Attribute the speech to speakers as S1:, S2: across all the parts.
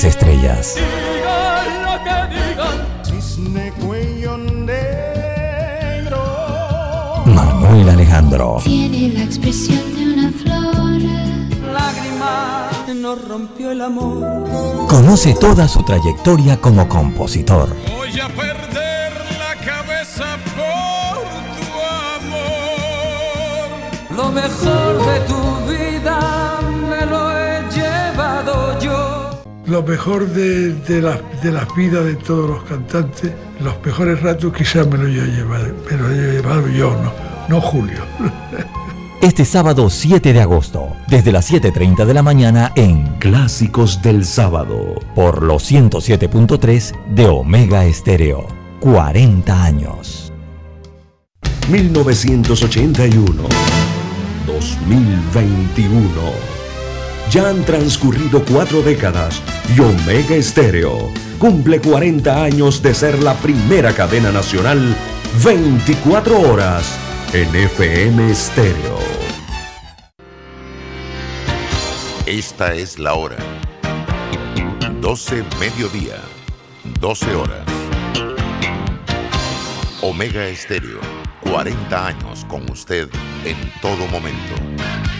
S1: grandes estrellas. Manuel Alejandro.
S2: Tiene la expresión de una flor.
S3: Lágrima nos rompió el amor.
S1: Conoce toda su trayectoria como compositor.
S4: Voy a perder la cabeza por tu amor.
S3: Lo mejor de tu Lo
S5: mejor de, de, la- de las vidas de todos los cantantes, los mejores ratos quizás me lo he llevado, me lo he llevado yo, no, no Julio.
S1: Este sábado 7 de agosto, desde las 7.30 de la mañana en Clásicos del Sábado, por los 107.3 de Omega Estéreo. 40 años.
S6: 1981. 2021. Ya han transcurrido cuatro décadas y Omega Estéreo cumple 40 años de ser la primera cadena nacional 24 horas en FM Estéreo.
S7: Esta es la hora. 12 mediodía. 12 horas. Omega Estéreo. 40 años con usted en todo momento.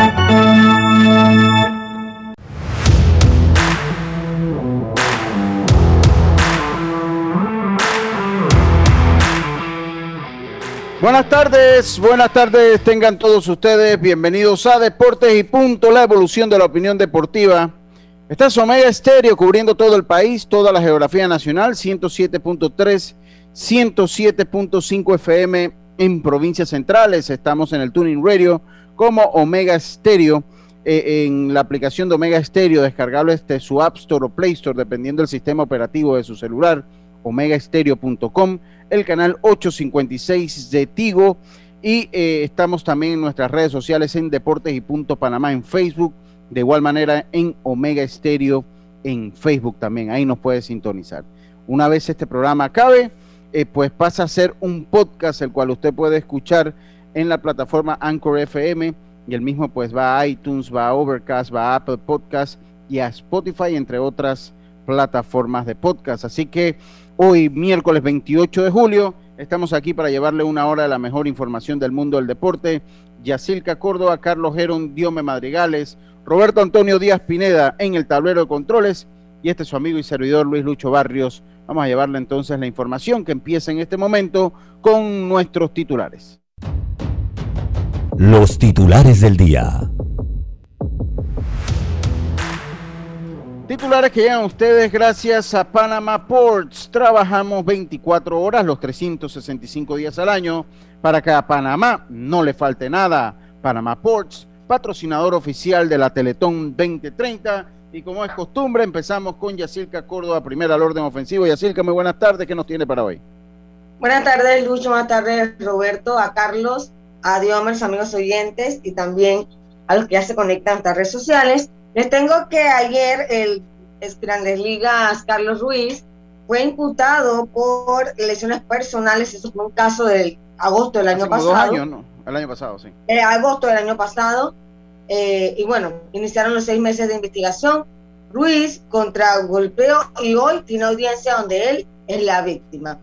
S8: Buenas tardes, buenas tardes, tengan todos ustedes bienvenidos a Deportes y Punto, la evolución de la opinión deportiva. Esta es Omega Estéreo cubriendo todo el país, toda la geografía nacional, 107.3, 107.5 FM en provincias centrales. Estamos en el Tuning Radio como Omega Estéreo, eh, en la aplicación de Omega Estéreo, descargable desde su App Store o Play Store, dependiendo del sistema operativo de su celular, omegaestereo.com, el canal 856 de Tigo y eh, estamos también en nuestras redes sociales en Deportes y Punto Panamá en Facebook, de igual manera en Omega Estéreo en Facebook también, ahí nos puede sintonizar. Una vez este programa acabe, eh, pues pasa a ser un podcast el cual usted puede escuchar en la plataforma Anchor FM y el mismo pues va a iTunes, va a Overcast, va a Apple Podcast y a Spotify, entre otras plataformas de podcast. Así que hoy, miércoles 28 de julio, estamos aquí para llevarle una hora de la mejor información del mundo del deporte. Yacilca Córdoba, Carlos Gerón, Diome Madrigales, Roberto Antonio Díaz Pineda en el tablero de controles y este es su amigo y servidor Luis Lucho Barrios. Vamos a llevarle entonces la información que empieza en este momento con nuestros titulares.
S1: Los titulares del día.
S8: Titulares que llegan ustedes gracias a Panama Ports. Trabajamos 24 horas los 365 días al año para que a Panamá no le falte nada. Panama Ports, patrocinador oficial de la Teletón 2030. Y como es costumbre, empezamos con Yacilca Córdoba, primera al orden ofensivo. Yacilca, muy buenas tardes. ¿Qué nos tiene para hoy?
S9: Buenas tardes, Lucho. Buenas tardes, Roberto, a Carlos, a Diomers, amigos oyentes y también a los que ya se conectan a estas redes sociales. Les tengo que ayer el ex Grandes Ligas, Carlos Ruiz, fue imputado por lesiones personales. Eso fue un caso del agosto del año
S8: Hace
S9: pasado.
S8: dos años, ¿no? El año pasado, sí.
S9: eh, agosto del año pasado. eh, y bueno, iniciaron los seis meses de investigación. Ruiz contra golpeo y hoy tiene audiencia donde él es la víctima.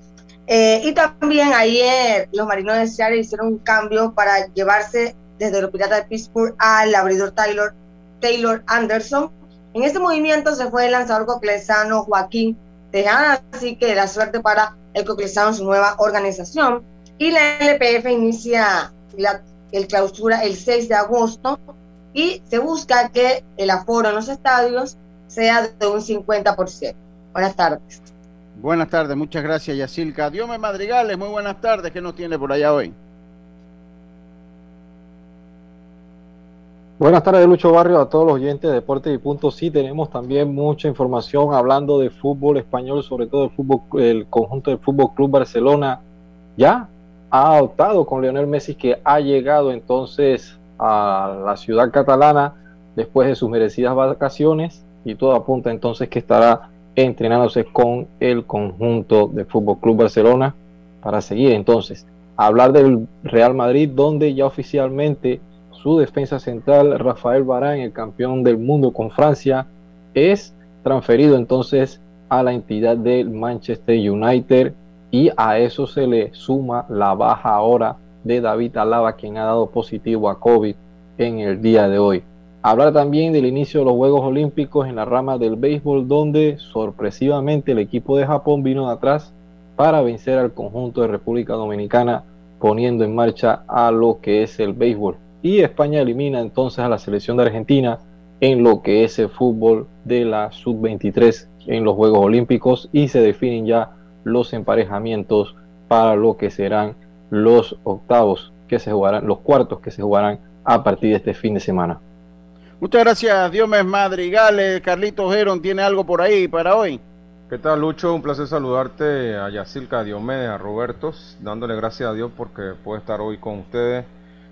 S9: Eh, y también ayer los marinos de Seattle hicieron un cambio para llevarse desde los Piratas de Pittsburgh al abridor Taylor, Taylor Anderson. En este movimiento se fue el lanzador coclesano Joaquín Tejada, así que la suerte para el coclesano en su nueva organización. Y la LPF inicia la, el clausura el 6 de agosto y se busca que el aforo en los estadios sea de un 50%. Buenas tardes.
S8: Buenas tardes, muchas gracias, Yacilca. Diome Madrigales, muy buenas tardes. ¿Qué nos tiene por allá hoy?
S10: Buenas tardes, Lucho Barrio, a todos los oyentes de Deportes y Punto. Sí, tenemos también mucha información hablando de fútbol español, sobre todo el, fútbol, el conjunto del Fútbol Club Barcelona. Ya ha adoptado con Lionel Messi, que ha llegado entonces a la ciudad catalana después de sus merecidas vacaciones y todo apunta entonces que estará entrenándose con el conjunto de Fútbol Club Barcelona para seguir entonces hablar del Real Madrid, donde ya oficialmente su defensa central, Rafael Barán, el campeón del mundo con Francia, es transferido entonces a la entidad del Manchester United y a eso se le suma la baja ahora de David Alaba, quien ha dado positivo a COVID en el día de hoy. Hablar también del inicio de los Juegos Olímpicos en la rama del béisbol, donde sorpresivamente el equipo de Japón vino de atrás para vencer al conjunto de República Dominicana, poniendo en marcha a lo que es el béisbol y España elimina entonces a la selección de Argentina en lo que es el fútbol de la sub-23 en los Juegos Olímpicos y se definen ya los emparejamientos para lo que serán los octavos que se jugarán, los cuartos que se jugarán a partir de este fin de semana.
S8: Muchas gracias, Diomes Madrigales. Carlitos Geron, ¿tiene algo por ahí para hoy?
S11: ¿Qué tal, Lucho? Un placer saludarte a Yacilca, a Diomedes, a Roberto, dándole gracias a Dios porque puede estar hoy con ustedes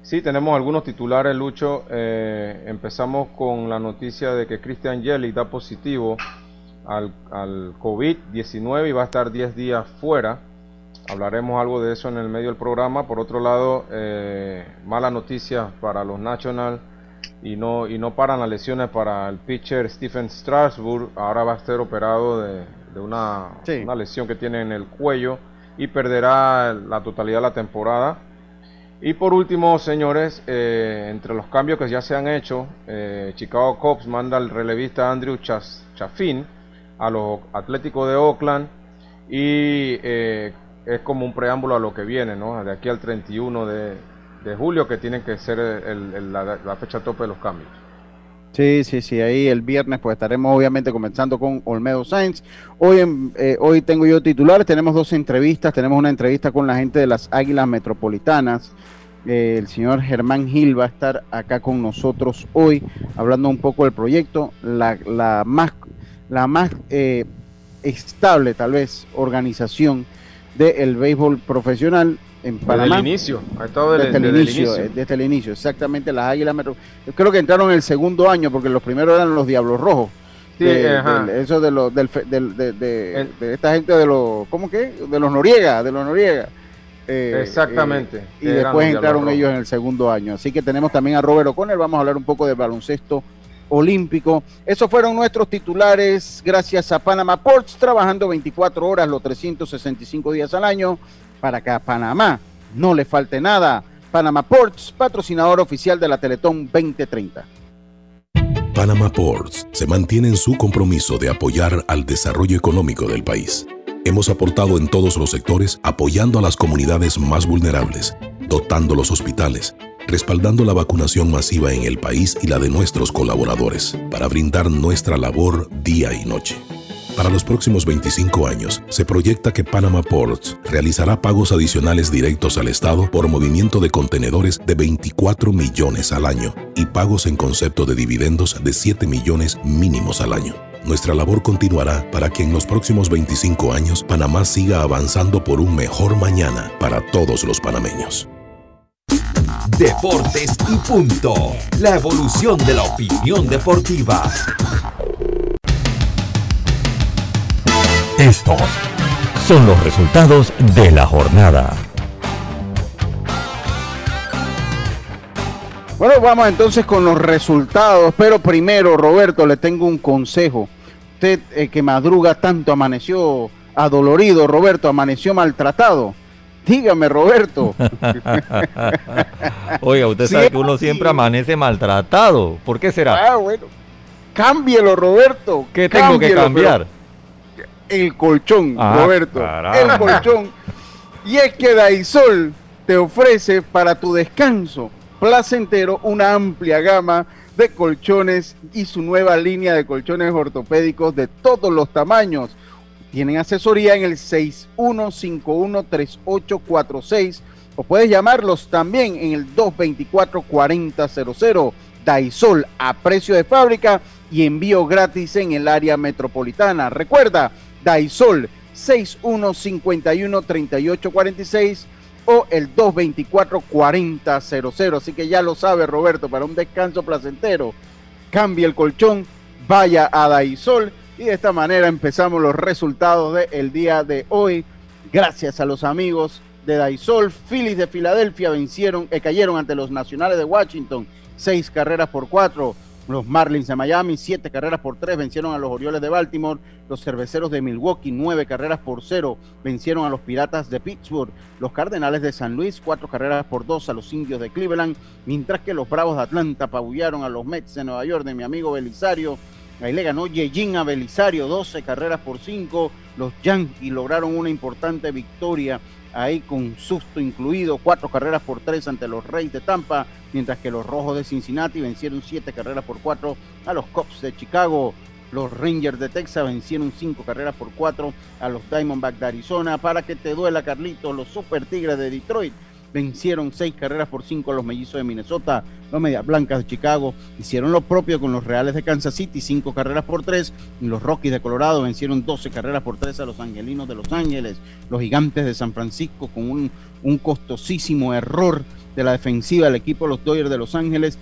S11: Sí, tenemos algunos titulares, Lucho. Eh, empezamos con la noticia de que Christian Jelly da positivo al, COVID-19 y va a estar 10 días fuera. Hablaremos algo de eso en el medio del programa. Por otro lado, eh, mala noticia para los National y no, y no paran las lesiones para el pitcher Stephen Strasburg. Ahora va a ser operado de, una, una lesión que tiene en el cuello y perderá la totalidad de la temporada. Y por último, señores, eh, entre los cambios que ya se han hecho, eh, Chicago Cubs manda al relevista Andrew Chaffin a los Atléticos de Oakland y eh, es como un preámbulo a lo que viene, ¿no? De aquí al 31 de, julio que tiene que ser la, fecha tope de los cambios.
S8: Sí, sí, sí, ahí el viernes pues estaremos obviamente comenzando con Olmedo Sainz. Hoy, hoy tengo yo titulares, tenemos dos entrevistas, tenemos una entrevista con la gente de las Águilas Metropolitanas, el señor Germán Gil va a estar acá con nosotros hoy hablando un poco del proyecto, la, más, la más eh, estable tal vez organización del béisbol profesional en Panamá.
S11: Desde el inicio, ha estado
S8: desde, el inicio, eh, desde el inicio, exactamente las Águilas Metro. Creo que entraron en el segundo año porque los primeros eran los Diablos Rojos. Sí, eso de los del, de, de, esta gente de los ¿cómo que? De los Noriega, de los Noriega.
S11: Eh, Exactamente.
S8: Eh, y después entraron ellos en el segundo año. Así que tenemos también a Robert O'Connell. Vamos a hablar un poco de baloncesto olímpico. Esos fueron nuestros titulares gracias a Panama Ports, trabajando 24 horas los 365 días al año para que a Panamá no le falte nada. Panama Ports, patrocinador oficial de la Teletón 2030.
S12: Panama Ports se mantiene en su compromiso de apoyar al desarrollo económico del país Hemos aportado en todos los sectores apoyando a las comunidades más vulnerables, dotando los hospitales, respaldando la vacunación masiva en el país y la de nuestros colaboradores, para brindar nuestra labor día y noche. Para los próximos 25 años, se proyecta que Panama Ports realizará pagos adicionales directos al Estado por movimiento de contenedores de 24 millones al año y pagos en concepto de dividendos de 7 millones mínimos al año. Nuestra labor continuará para que en los próximos 25 años Panamá siga avanzando por un mejor mañana para todos los panameños.
S6: Deportes y punto. La evolución de la opinión deportiva.
S1: Estos son los resultados de la jornada.
S8: Bueno, vamos entonces con los resultados, pero primero, Roberto, le tengo un consejo usted eh, que madruga tanto amaneció adolorido, Roberto, amaneció maltratado. Dígame, Roberto.
S13: Oiga, usted sabe que uno siempre amanece maltratado. ¿Por qué será?
S8: Ah, bueno. Cámbielo, Roberto.
S13: ¿Qué tengo que cambiar?
S8: El colchón, ah, Roberto. El colchón. Y es que Daisol te ofrece para tu descanso placentero una amplia gama de colchones y su nueva línea de colchones ortopédicos de todos los tamaños. Tienen asesoría en el 61513846 o puedes llamarlos también en el 224-4000. Daisol a precio de fábrica y envío gratis en el área metropolitana. Recuerda, Daisol 6151-3846 o el 224-4000. Así que ya lo sabe Roberto, para un descanso placentero, cambie el colchón, vaya a Daisol y de esta manera empezamos los resultados del día de hoy. Gracias a los amigos de Daisol, Phillies de Filadelfia vencieron, eh, cayeron ante los Nacionales de Washington, seis carreras por cuatro. Los Marlins de Miami, siete carreras por tres, vencieron a los Orioles de Baltimore. Los Cerveceros de Milwaukee, nueve carreras por cero, vencieron a los Piratas de Pittsburgh. Los Cardenales de San Luis, cuatro carreras por dos a los Indios de Cleveland. Mientras que los Bravos de Atlanta apabullaron a los Mets de Nueva York de mi amigo Belisario. Ahí le ganó Yejin a Belisario, 12 carreras por cinco. Los Yankees lograron una importante victoria ahí con susto incluido, cuatro carreras por tres ante los Reyes de Tampa, mientras que los Rojos de Cincinnati vencieron siete carreras por cuatro a los Cubs de Chicago. Los Rangers de Texas vencieron cinco carreras por cuatro a los Diamondbacks de Arizona. Para que te duela, Carlito, los Super Tigres de Detroit vencieron seis carreras por cinco a los mellizos de Minnesota. Los Medias Blancas de Chicago hicieron lo propio con los Reales de Kansas City, cinco carreras por tres. Los Rockies de Colorado vencieron 12 carreras por tres a los Angelinos de Los Ángeles. Los Gigantes de San Francisco con un, un costosísimo error de la defensiva del equipo de los Dodgers de Los Ángeles,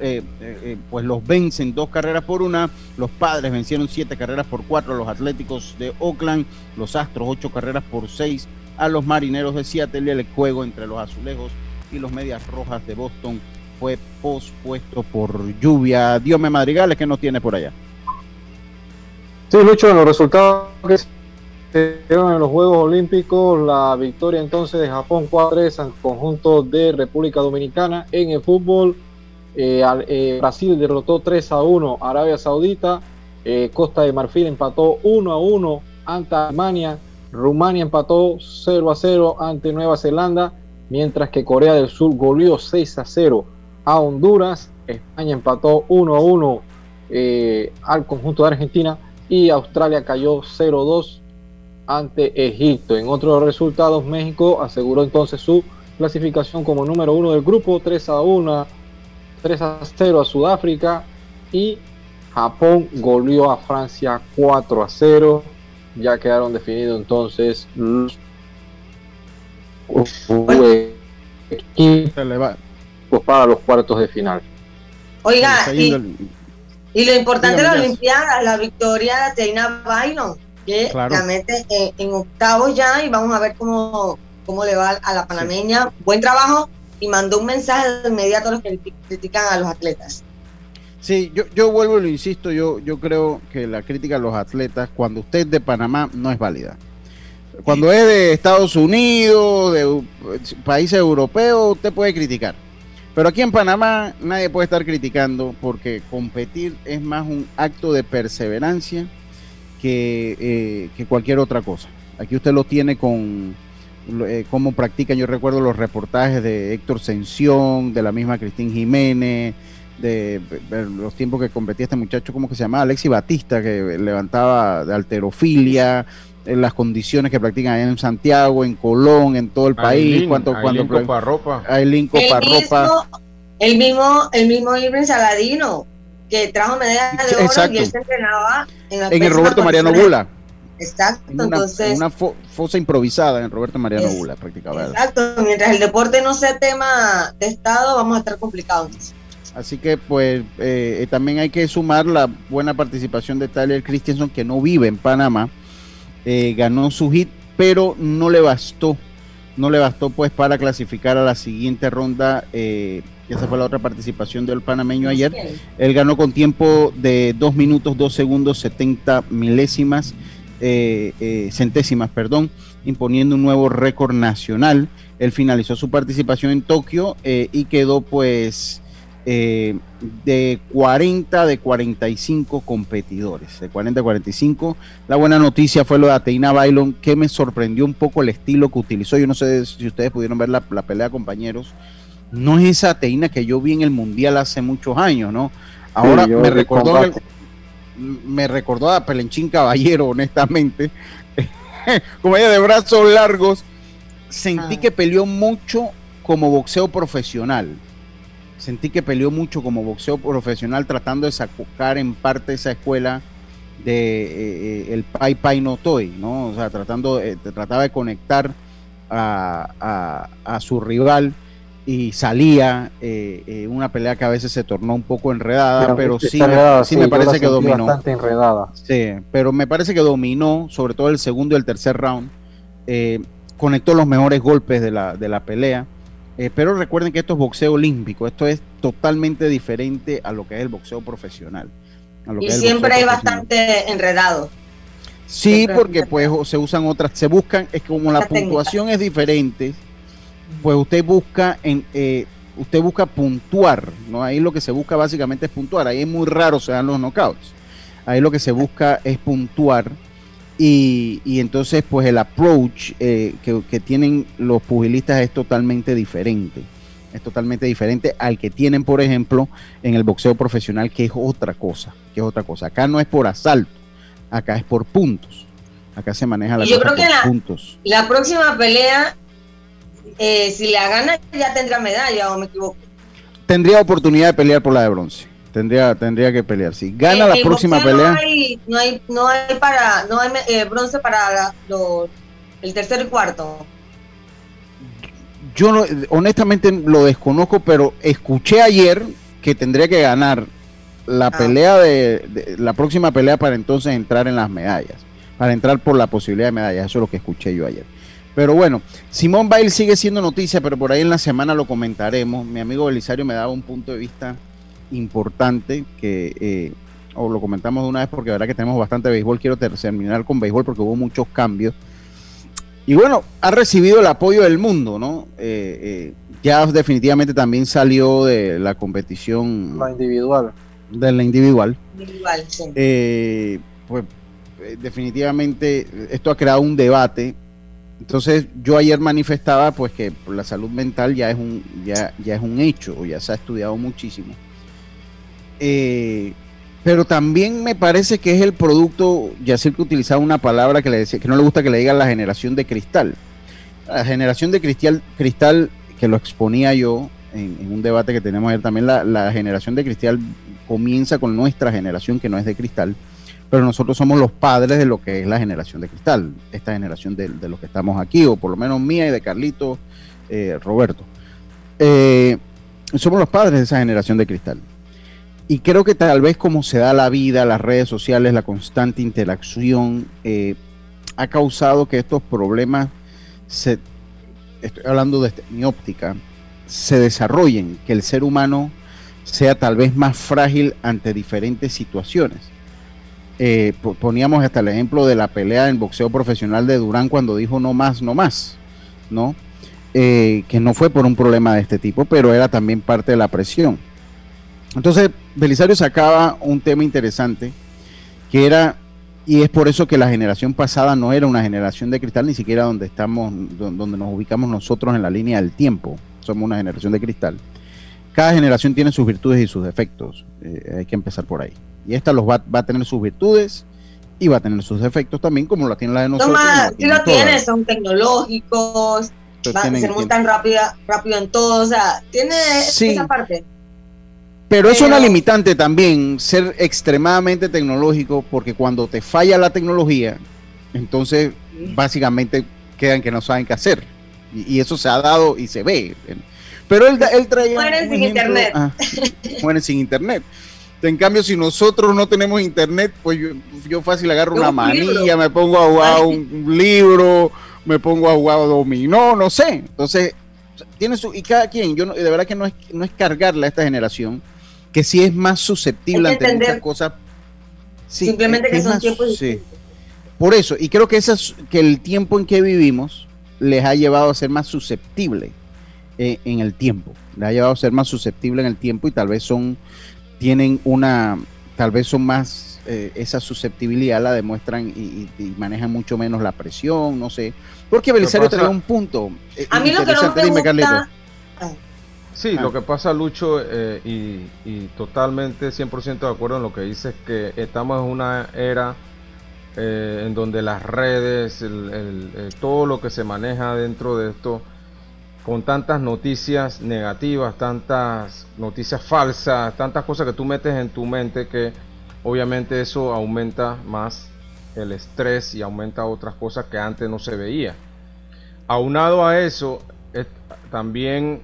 S8: eh, eh, eh, pues los vencen dos carreras por una. Los Padres vencieron siete carreras por cuatro los Atléticos de Oakland. Los Astros ocho carreras por seis a los Marineros de Seattle el juego entre los Azulejos y los Medias Rojas de Boston fue pospuesto por lluvia. Dios Madrigales, ¿qué nos tiene por allá?
S10: Sí, Lucho, en los resultados que se dieron en los Juegos Olímpicos, la victoria entonces de Japón 4-3 al conjunto de República Dominicana. En el fútbol, eh, eh, Brasil derrotó 3 a 1 a Arabia Saudita, eh, Costa de Marfil empató 1 a 1 ante Alemania, Rumania empató 0 a 0 ante Nueva Zelanda, mientras que Corea del Sur goleó 6 a 0 a Honduras, España empató 1 a 1 eh, al conjunto de Argentina y Australia cayó 0-2 ante Egipto. En otros resultados, México aseguró entonces su clasificación como número uno del grupo, 3 a 1, 3 a 0 a Sudáfrica y Japón goleó a Francia 4 a 0. Ya quedaron definidos entonces los equipos para los cuartos de final.
S9: Oiga, y,
S10: el-
S9: y lo importante de la. Olimpiada, la victoria de Teina Bynum, que
S10: Claro.
S9: la mete en, en octavos ya y vamos a ver cómo, cómo le va a la panameña. Buen trabajo y mandó un mensaje de inmediato a los que critican a los atletas.
S8: Sí, yo, yo vuelvo y lo insisto, yo, yo creo que la crítica a los atletas, cuando usted es de Panamá, no es válida. Cuando es de Estados Unidos, de países europeos, usted puede criticar. Pero aquí en Panamá nadie puede estar criticando porque competir es más un acto de perseverancia que, eh, que cualquier otra cosa. Aquí usted lo tiene con eh, cómo practican. Yo recuerdo los reportajes de Héctor Sención, de la misma Cristín Jiménez, de, de los tiempos que competía este muchacho, ¿cómo que se llamaba? Alexi Batista, que levantaba de alterofilia, en las condiciones que practican allá en Santiago, en Colón, en todo el país. Cuánto,
S11: Ailín
S8: cuánto-
S11: Coparropa.
S8: Ailín Coparropa.
S9: el mismo, el mismo Irving Saladino, que trajo medalla de oro
S8: Exacto.
S9: y él se entrenaba en,
S8: En el Roberto Mariano. Bula.
S9: Exacto,
S8: En una,
S9: entonces,
S8: en una fo- fosa improvisada en el Roberto Mariano
S9: Es-
S8: Bula, practicaba.
S9: exacto, mientras el deporte no sea tema de Estado, vamos a estar complicados.
S8: Así que pues eh, eh, también hay que sumar la buena participación de Tyler Christensen que no vive en Panamá, Eh, ganó su hit, pero no le bastó, no le bastó pues para clasificar a la siguiente ronda. Eh, esa fue la otra participación del panameño ayer. Él ganó con tiempo de 2 minutos, 2 segundos, 70 milésimas, eh, centésimas, perdón, imponiendo un nuevo récord nacional. Él finalizó su participación en Tokio y quedó pues eh, de 40 de 45 competidores, de 40 a 45. La buena noticia fue lo de Ateina Bailon, que me sorprendió un poco el estilo que utilizó. Yo no sé si ustedes pudieron ver la, la pelea, compañeros. No es esa Ateina que yo vi en el Mundial hace muchos años, ¿no? Ahora
S10: Sí,
S8: me recordó el- me recordó a Pelenchín Caballero, honestamente. Como ella de brazos largos, sentí que peleó mucho como boxeo profesional. Sentí que peleó mucho como boxeo profesional tratando de sacar en parte esa escuela de eh, eh, el Pai Pai No Toy, ¿no? O sea, tratando, eh, trataba de conectar a, a- a su rival y salía eh, eh, una pelea que a veces se tornó un poco enredada, pero, sí,
S10: enredada,
S8: sí
S10: sí,
S8: me parece que dominó.
S10: bastante enredada.
S8: Sí, pero me parece que dominó, sobre todo el segundo y el tercer round. eh, conectó los mejores golpes de la, de la pelea. Eh, pero recuerden que esto es boxeo olímpico, esto es totalmente diferente a lo que es el boxeo profesional. a lo que
S9: Y siempre es bastante enredado.
S8: Sí,
S9: siempre
S8: porque pues se usan otras, se buscan, es que como la
S9: La técnica.
S8: puntuación es diferente, pues usted busca en eh, usted busca puntuar, ¿no? Ahí lo que se busca básicamente es puntuar, ahí es muy raro se dan los knockouts. Ahí lo que se busca es puntuar y, y entonces pues el approach eh, que, que tienen los pugilistas es totalmente diferente. Es totalmente diferente al que tienen, por ejemplo, en el boxeo profesional, que es otra cosa, que es otra cosa. Acá no es por asalto, acá es por puntos. Acá se maneja la
S9: Y yo
S8: cosa
S9: creo que
S8: por
S9: la-
S8: puntos.
S9: La próxima pelea, eh, si la gana, ya tendrá medalla, o me equivoco.
S8: Tendría oportunidad de pelear por la de bronce. Tendría, tendría que pelear. Si gana la próxima pelea,
S9: No hay, no hay, no hay para, no hay eh, bronce para la- los- el tercer y cuarto.
S8: yo no- honestamente lo desconozco, pero escuché ayer que tendría que ganar la pelea de, de- la próxima pelea para entonces entrar en las medallas, para entrar por la posibilidad de medallas. Eso es lo que escuché yo ayer. Pero bueno, Simón Bail sigue siendo noticia, pero por ahí en la semana lo comentaremos. Mi amigo Belisario me daba un punto de vista importante que eh, o lo comentamos de una vez porque la verdad que tenemos bastante béisbol. Quiero ter- terminar con béisbol porque hubo muchos cambios. Y bueno, ha recibido el apoyo del mundo, ¿no? Eh, eh, ya definitivamente también salió de la competición
S10: La individual.
S8: de la individual.
S9: Sí.
S8: Eh, pues eh, definitivamente esto ha creado un debate. Entonces yo ayer manifestaba pues que la salud mental ya es un ya, ya es un hecho, o ya se ha estudiado muchísimo. Eh, pero también me parece que es el producto, ya sé que utilizaba una palabra que le decía, que no le gusta que le digan la generación de cristal. La generación de cristal, cristal que lo exponía yo en, en un debate que tenemos ayer también, la, la generación de cristal comienza con nuestra generación que no es de cristal, pero nosotros somos los padres de lo que es la generación de cristal, esta generación de, de los que estamos aquí, o por lo menos mía y de Carlito, eh, Roberto. Eh, somos los padres de esa generación de cristal. Y creo que tal vez como se da la vida, las redes sociales, la constante interacción, eh, ha causado que estos problemas, se, estoy hablando desde mi óptica, se desarrollen, que el ser humano sea tal vez más frágil ante diferentes situaciones. Eh, po- poníamos hasta el ejemplo de la pelea en boxeo profesional de Durán cuando dijo no más, no más, ¿no? Eh, que no fue por un problema de este tipo, pero era también parte de la presión. Entonces, Belisario sacaba un tema interesante, que era, y es por eso que la generación pasada no era una generación de cristal, ni siquiera donde estamos, do- donde nos ubicamos nosotros en la línea del tiempo, somos una generación de cristal. Cada generación tiene sus virtudes y sus defectos, eh, hay que empezar por ahí. Y esta los va, va a tener sus virtudes y va a tener sus defectos también, como la tiene la de nosotros. La
S9: sí lo tiene, son tecnológicos, va-
S8: tienen-
S9: se rápido en todo, o sea, tiene
S8: Sí.
S9: esa parte.
S8: Pero es una limitante también ser extremadamente tecnológico, porque cuando te falla la tecnología, entonces básicamente quedan que no saben qué hacer. Y, y eso se ha dado y se ve. Pero él, él traía.
S9: Mueren sin
S8: ejemplo-
S9: internet.
S8: ah, mueren sin internet. En cambio, si nosotros no tenemos internet, pues yo, yo fácil agarro una
S9: Un
S8: manilla,
S9: libro.
S8: me pongo a jugar un, un libro, me pongo a jugar dominó, no sé. Entonces, tiene su. Y cada quien, yo no- de verdad que no es, no es cargarle a esta generación, que sí es más susceptible ante muchas
S9: entender
S8: cosas. Sí,
S9: Simplemente
S8: es-
S9: que
S8: es
S9: son
S8: más-
S9: tiempos
S8: sí. Por eso, y creo que, esas, que el tiempo en que vivimos les ha llevado a ser más susceptible eh, en el tiempo. Les ha llevado a ser más susceptible en el tiempo y tal vez son, tienen una, tal vez son más, eh, esa susceptibilidad la demuestran y, y- y manejan mucho menos la presión, no sé. Porque Belisario traía un punto. eh,
S9: A mí lo que no me
S8: Dime, Carlito.
S9: gusta,
S11: Sí,
S8: Ah.
S11: lo que pasa, Lucho, eh, y, y totalmente 100% de acuerdo en lo que dices, que estamos en una era eh, en donde las redes, el- el- eh, todo lo que se maneja dentro de esto, con tantas noticias negativas, tantas noticias falsas, tantas cosas que tú metes en tu mente que obviamente eso aumenta más el estrés y aumenta otras cosas que antes no se veía. Aunado a eso, también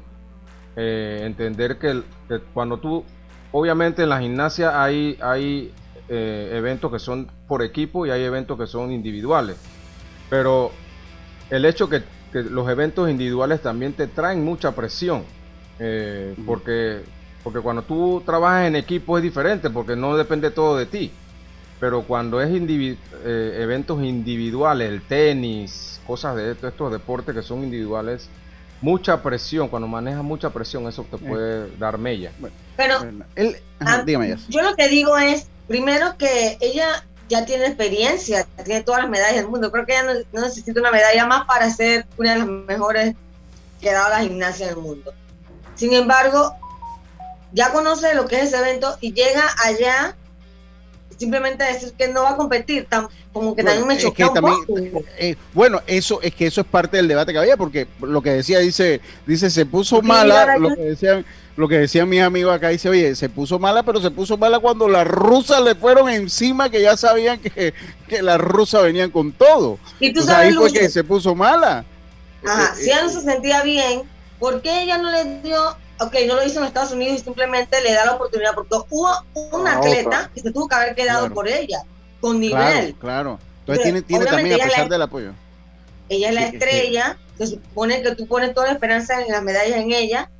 S11: eh, entender que, cuando tú, obviamente en la gimnasia hay, hay eh, eventos que son por equipo y hay eventos que son individuales, pero el hecho que, que los eventos individuales también te traen mucha presión, eh, porque, porque cuando tú trabajas en equipo es diferente, porque no depende todo de ti, pero cuando es eventos individuales, el tenis, cosas de estos deportes que son individuales, mucha presión, cuando manejas mucha presión, eso te puede dar mella.
S9: Pero ah, yo lo que digo es, primero que ella ya tiene experiencia, tiene todas las medallas del mundo. Creo que ella no, necesita una medalla más para ser una de las mejores que ha dado la gimnasia del mundo. Sin embargo, ya conoce lo que es ese evento y llega allá simplemente decir que no va a competir, tan, como que también me chocó
S8: eh, bueno, eso es que eso es parte del debate que había, porque lo que decía, dice, dice, se puso mala, lo que decían, lo que decían mis amigos acá, dice, oye, se puso mala, pero se puso mala cuando las rusas le fueron encima, que ya sabían que, que las rusas venían con todo.
S9: Y tú sabes,
S8: ahí fue que se puso mala.
S9: Ajá, si ella no se sentía bien, ¿por qué ella no le dio ok, no lo hizo en Estados Unidos y simplemente le da la oportunidad, porque hubo un ah, atleta que se tuvo que haber quedado por ella, con nivel.
S8: Claro, claro. Entonces tiene, tiene también, a pesar del apoyo.
S9: Ella es la estrella, se supone que tú pones toda la esperanza en las medallas en ella,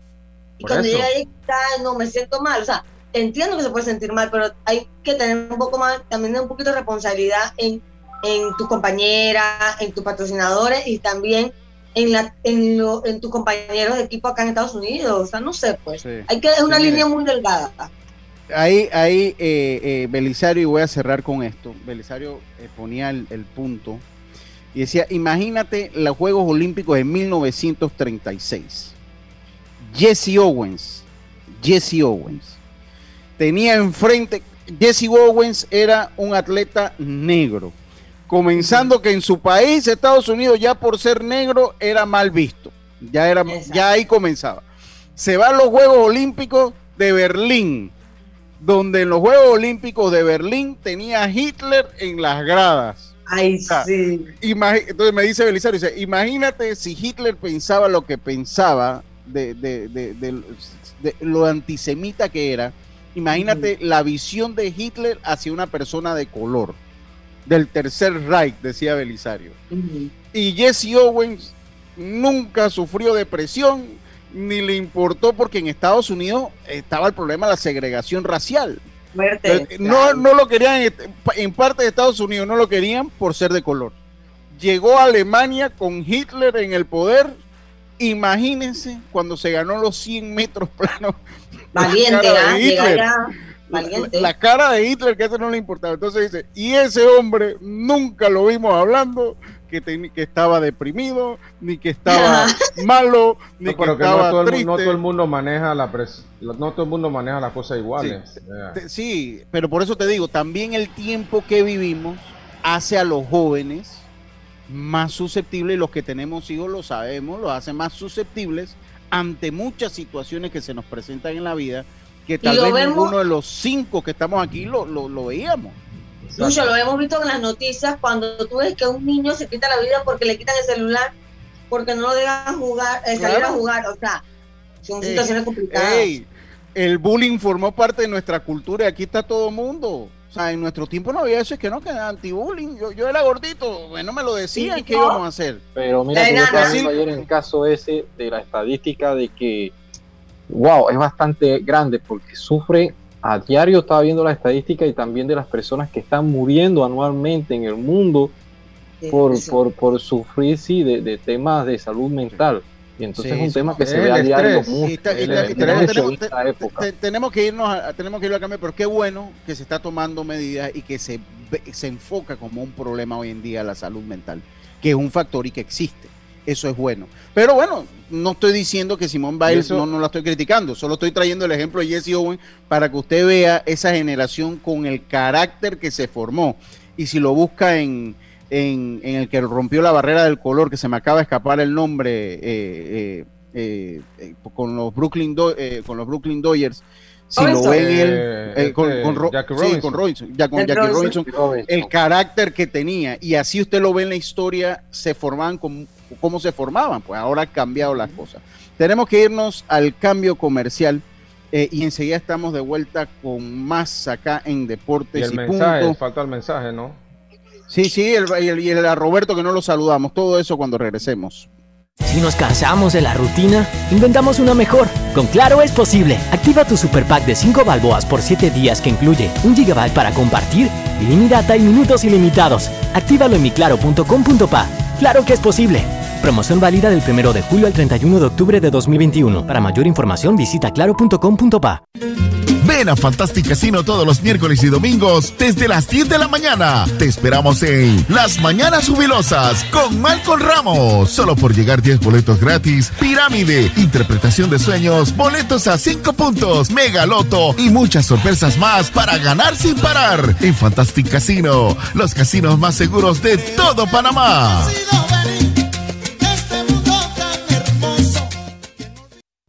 S9: y cuando llega ahí, está, no, me siento mal, o sea, entiendo que se puede sentir mal, pero hay que tener un poco más, también un poquito de responsabilidad en, en tus compañeras, en tus patrocinadores y también en, la, en, lo, de equipo acá en Estados Unidos. O sea, no sé, pues. Hay que, es una línea muy delgada.
S8: Ahí, ahí eh, eh, Belisario, y voy a cerrar con esto. Belisario eh, ponía el, punto y decía: Imagínate los Juegos Olímpicos de 1936. Jesse Owens, Jesse Owens, tenía enfrente. Jesse Owens era un atleta negro comenzando que en su país, Estados Unidos, ya por ser negro era mal visto. Ya, era, ya ahí comenzaba. Se van los Juegos Olímpicos de Berlín, donde en los Juegos Olímpicos de Berlín tenía Hitler en las gradas.
S9: Ay, sí.
S8: Entonces me dice Belisario, dice, imagínate si Hitler pensaba lo que pensaba de, lo antisemita que era, imagínate la visión de Hitler hacia una persona de color del tercer Reich, decía Belisario. Y Jesse Owens nunca sufrió depresión, ni le importó porque en Estados Unidos estaba el problema de la segregación racial. no, no lo querían, en parte de Estados Unidos no lo querían por ser de color. Llegó a Alemania con Hitler en el poder. Imagínense cuando se ganó los 100 metros planos.
S9: Valiente,
S8: la, cara de Hitler, que eso no le importaba. Entonces dice, y ese hombre nunca lo vimos hablando, que, que estaba deprimido, ni que estaba malo, ni que estaba
S11: no
S8: triste.
S11: no todo el mundo maneja la no todo el mundo maneja las cosas iguales.
S8: Sí, pero por eso te digo, también el tiempo que vivimos hace a los jóvenes más susceptibles, y los que tenemos hijos lo sabemos, lo hace más susceptibles ante muchas situaciones que se nos presentan en la vida que tal vez ninguno de los cinco que estamos aquí lo, lo, veíamos.
S9: Lucho, lo hemos visto en las noticias cuando tú ves que un niño se quita la vida porque le quitan el celular, porque no lo dejan jugar, eh, salir a jugar, o sea, son situaciones complicadas.
S8: el bullying formó parte de nuestra cultura y aquí está todo el mundo. O sea, en nuestro tiempo no había eso, es que no, que anti-bullying. Yo, yo era gordito, bueno, me lo decían, ¿qué íbamos a hacer?
S10: Pero mira, yo estaba viendo ayer en el caso ese de la estadística de que wow, es bastante grande porque sufre a diario, estaba viendo la estadística y también de las personas que están muriendo anualmente en el mundo por, por, por, sufrir, sí, de, temas de salud mental. Y entonces es un tema que se ve a diario mucho.
S8: Tenemos que irnos a, tenemos que ir a cambiar, pero qué bueno que se está tomando medidas y que se, se enfoca como un problema hoy en día la salud mental, que es un factor y que existe eso es bueno. Pero bueno, no estoy diciendo que Simón Biles no, no la estoy criticando, solo estoy trayendo el ejemplo de Jesse Owen para que usted vea esa generación con el carácter que se formó. Y si lo busca en, en, el que rompió la barrera del color, que se me acaba de escapar el nombre, eh, eh, eh, eh, con los Brooklyn Do- eh, con los Brooklyn Dodgers. Si lo ven él,
S11: Eh,
S8: eh, con,
S11: este,
S8: con Ro- sí, con Robinson, ya con
S11: Jackie
S8: Jackie
S11: Robinson.
S8: Robinson, el carácter que tenía y así usted lo ve en la historia, se formaban como, cómo se formaban, pues ahora han cambiado las cosas. Tenemos que irnos al cambio comercial eh, y enseguida estamos de vuelta con más acá en
S11: Y
S8: Deportes
S11: el
S8: y,
S11: mensaje,
S8: Punto.
S11: falta el mensaje, ¿no?
S8: Sí, sí, el, y el- y el a Roberto que no lo saludamos, todo eso cuando regresemos.
S14: Si nos cansamos de la rutina, inventamos una mejor. Con Claro es posible. Activa tu super pack de 5 balboas por 7 días que incluye un gigabyte para compartir, ilimitada y minutos ilimitados. Actívalo en miclaro.com.pa. Claro que es posible. Promoción válida del 1 de julio al 31 de octubre de 2021. Para mayor información visita claro.com.pa.
S15: Ven a Fantastic Casino todos los miércoles y domingos desde las 10 de la mañana. Te esperamos en Las Mañanas Jubilosas con Malcolm Ramos. Solo por llegar 10 boletos gratis, pirámide, interpretación de sueños, boletos a 5 puntos, mega loto y muchas sorpresas más para ganar sin parar. En Fantastic Casino, los casinos más seguros de todo Panamá.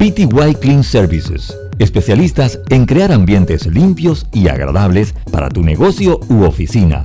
S1: PTY Clean Services, especialistas en crear ambientes limpios y agradables para tu negocio u oficina.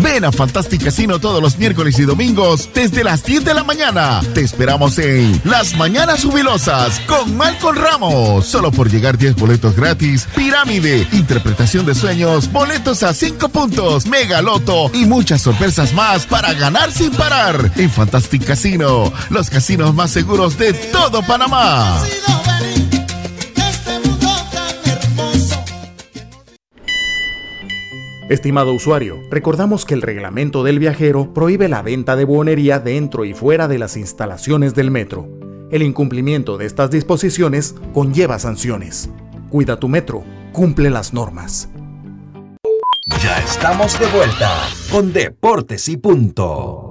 S15: Ven a Fantastic Casino todos los miércoles y domingos desde las 10 de la mañana. Te esperamos en Las Mañanas Jubilosas con Malcolm Ramos. Solo por llegar 10 boletos gratis, pirámide, interpretación de sueños, boletos a 5 puntos, mega loto y muchas sorpresas más para ganar sin parar. En Fantastic Casino, los casinos más seguros de todo Panamá.
S16: Estimado usuario, recordamos que el reglamento del viajero prohíbe la venta de buonería dentro y fuera de las instalaciones del metro. El incumplimiento de estas disposiciones conlleva sanciones. Cuida tu metro, cumple las normas.
S6: Ya estamos de vuelta con Deportes y Punto.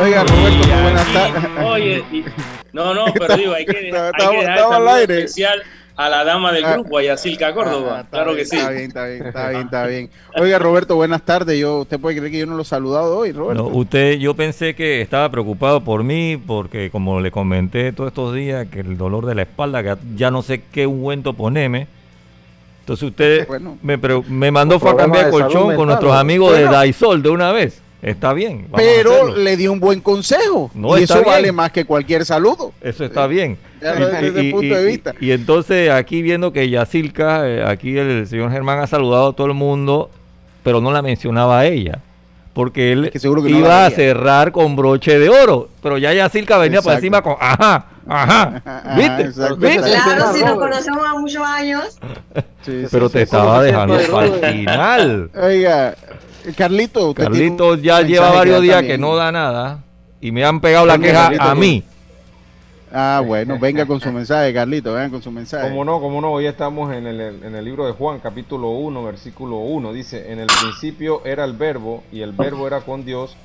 S8: Oiga, Roberto, muy buenas tardes.
S17: Oye, y- no, no, pero digo, hay que, hay que
S8: Estaba-
S17: dejar
S8: al aire.
S17: especial a la dama del
S8: Ah.
S17: grupo, a Yacilca Córdoba. claro que sí.
S8: Está bien, está bien, está bien, está bien. Oiga, Roberto, buenas tardes. Yo, ¿Usted puede creer que yo no lo he saludado hoy, Roberto?
S13: No, usted, yo pensé que estaba preocupado por mí porque como le comenté todos estos días que el dolor de la espalda, que ya no sé qué ungüento ponerme. Entonces usted
S8: Bueno.
S13: me, me mandó fue a cambiar colchón con
S8: mental,
S13: nuestros
S8: ¿no?
S13: amigos
S8: Bueno.
S13: de Daisol de una vez. Está bien.
S8: Pero le dio un buen consejo.
S13: No,
S8: y
S13: está
S8: eso
S13: bien.
S8: vale más que cualquier saludo.
S13: Eso está bien.
S8: Ya lo- desde ese punto de vista.
S13: y entonces aquí viendo que Yacilca, eh, aquí el señor Germán ha saludado a todo el mundo, pero no la mencionaba a ella. Porque él
S8: que
S13: iba a cerrar con broche de oro. Pero ya Yacilca venía
S8: Exacto.
S13: encima con ajá, ajá. ¿Viste?
S8: exacto.
S13: ¿Viste?
S9: Claro, si nos conocemos a muchos años.
S13: Pero te estaba dejando para el final.
S8: Oiga, Carlito. usted tiene
S13: Carlitos ya lleva varios días
S8: también.
S13: que no da nada. Y me han pegado la queja
S8: Carlito,
S13: a mí.
S8: Ah, bueno, venga con su mensaje, Carlito, venga con su mensaje.
S11: Como no, como no, hoy estamos en el, en el libro de Juan, capítulo 1, versículo 1. Dice, en el principio era el verbo, y el verbo era con Dios,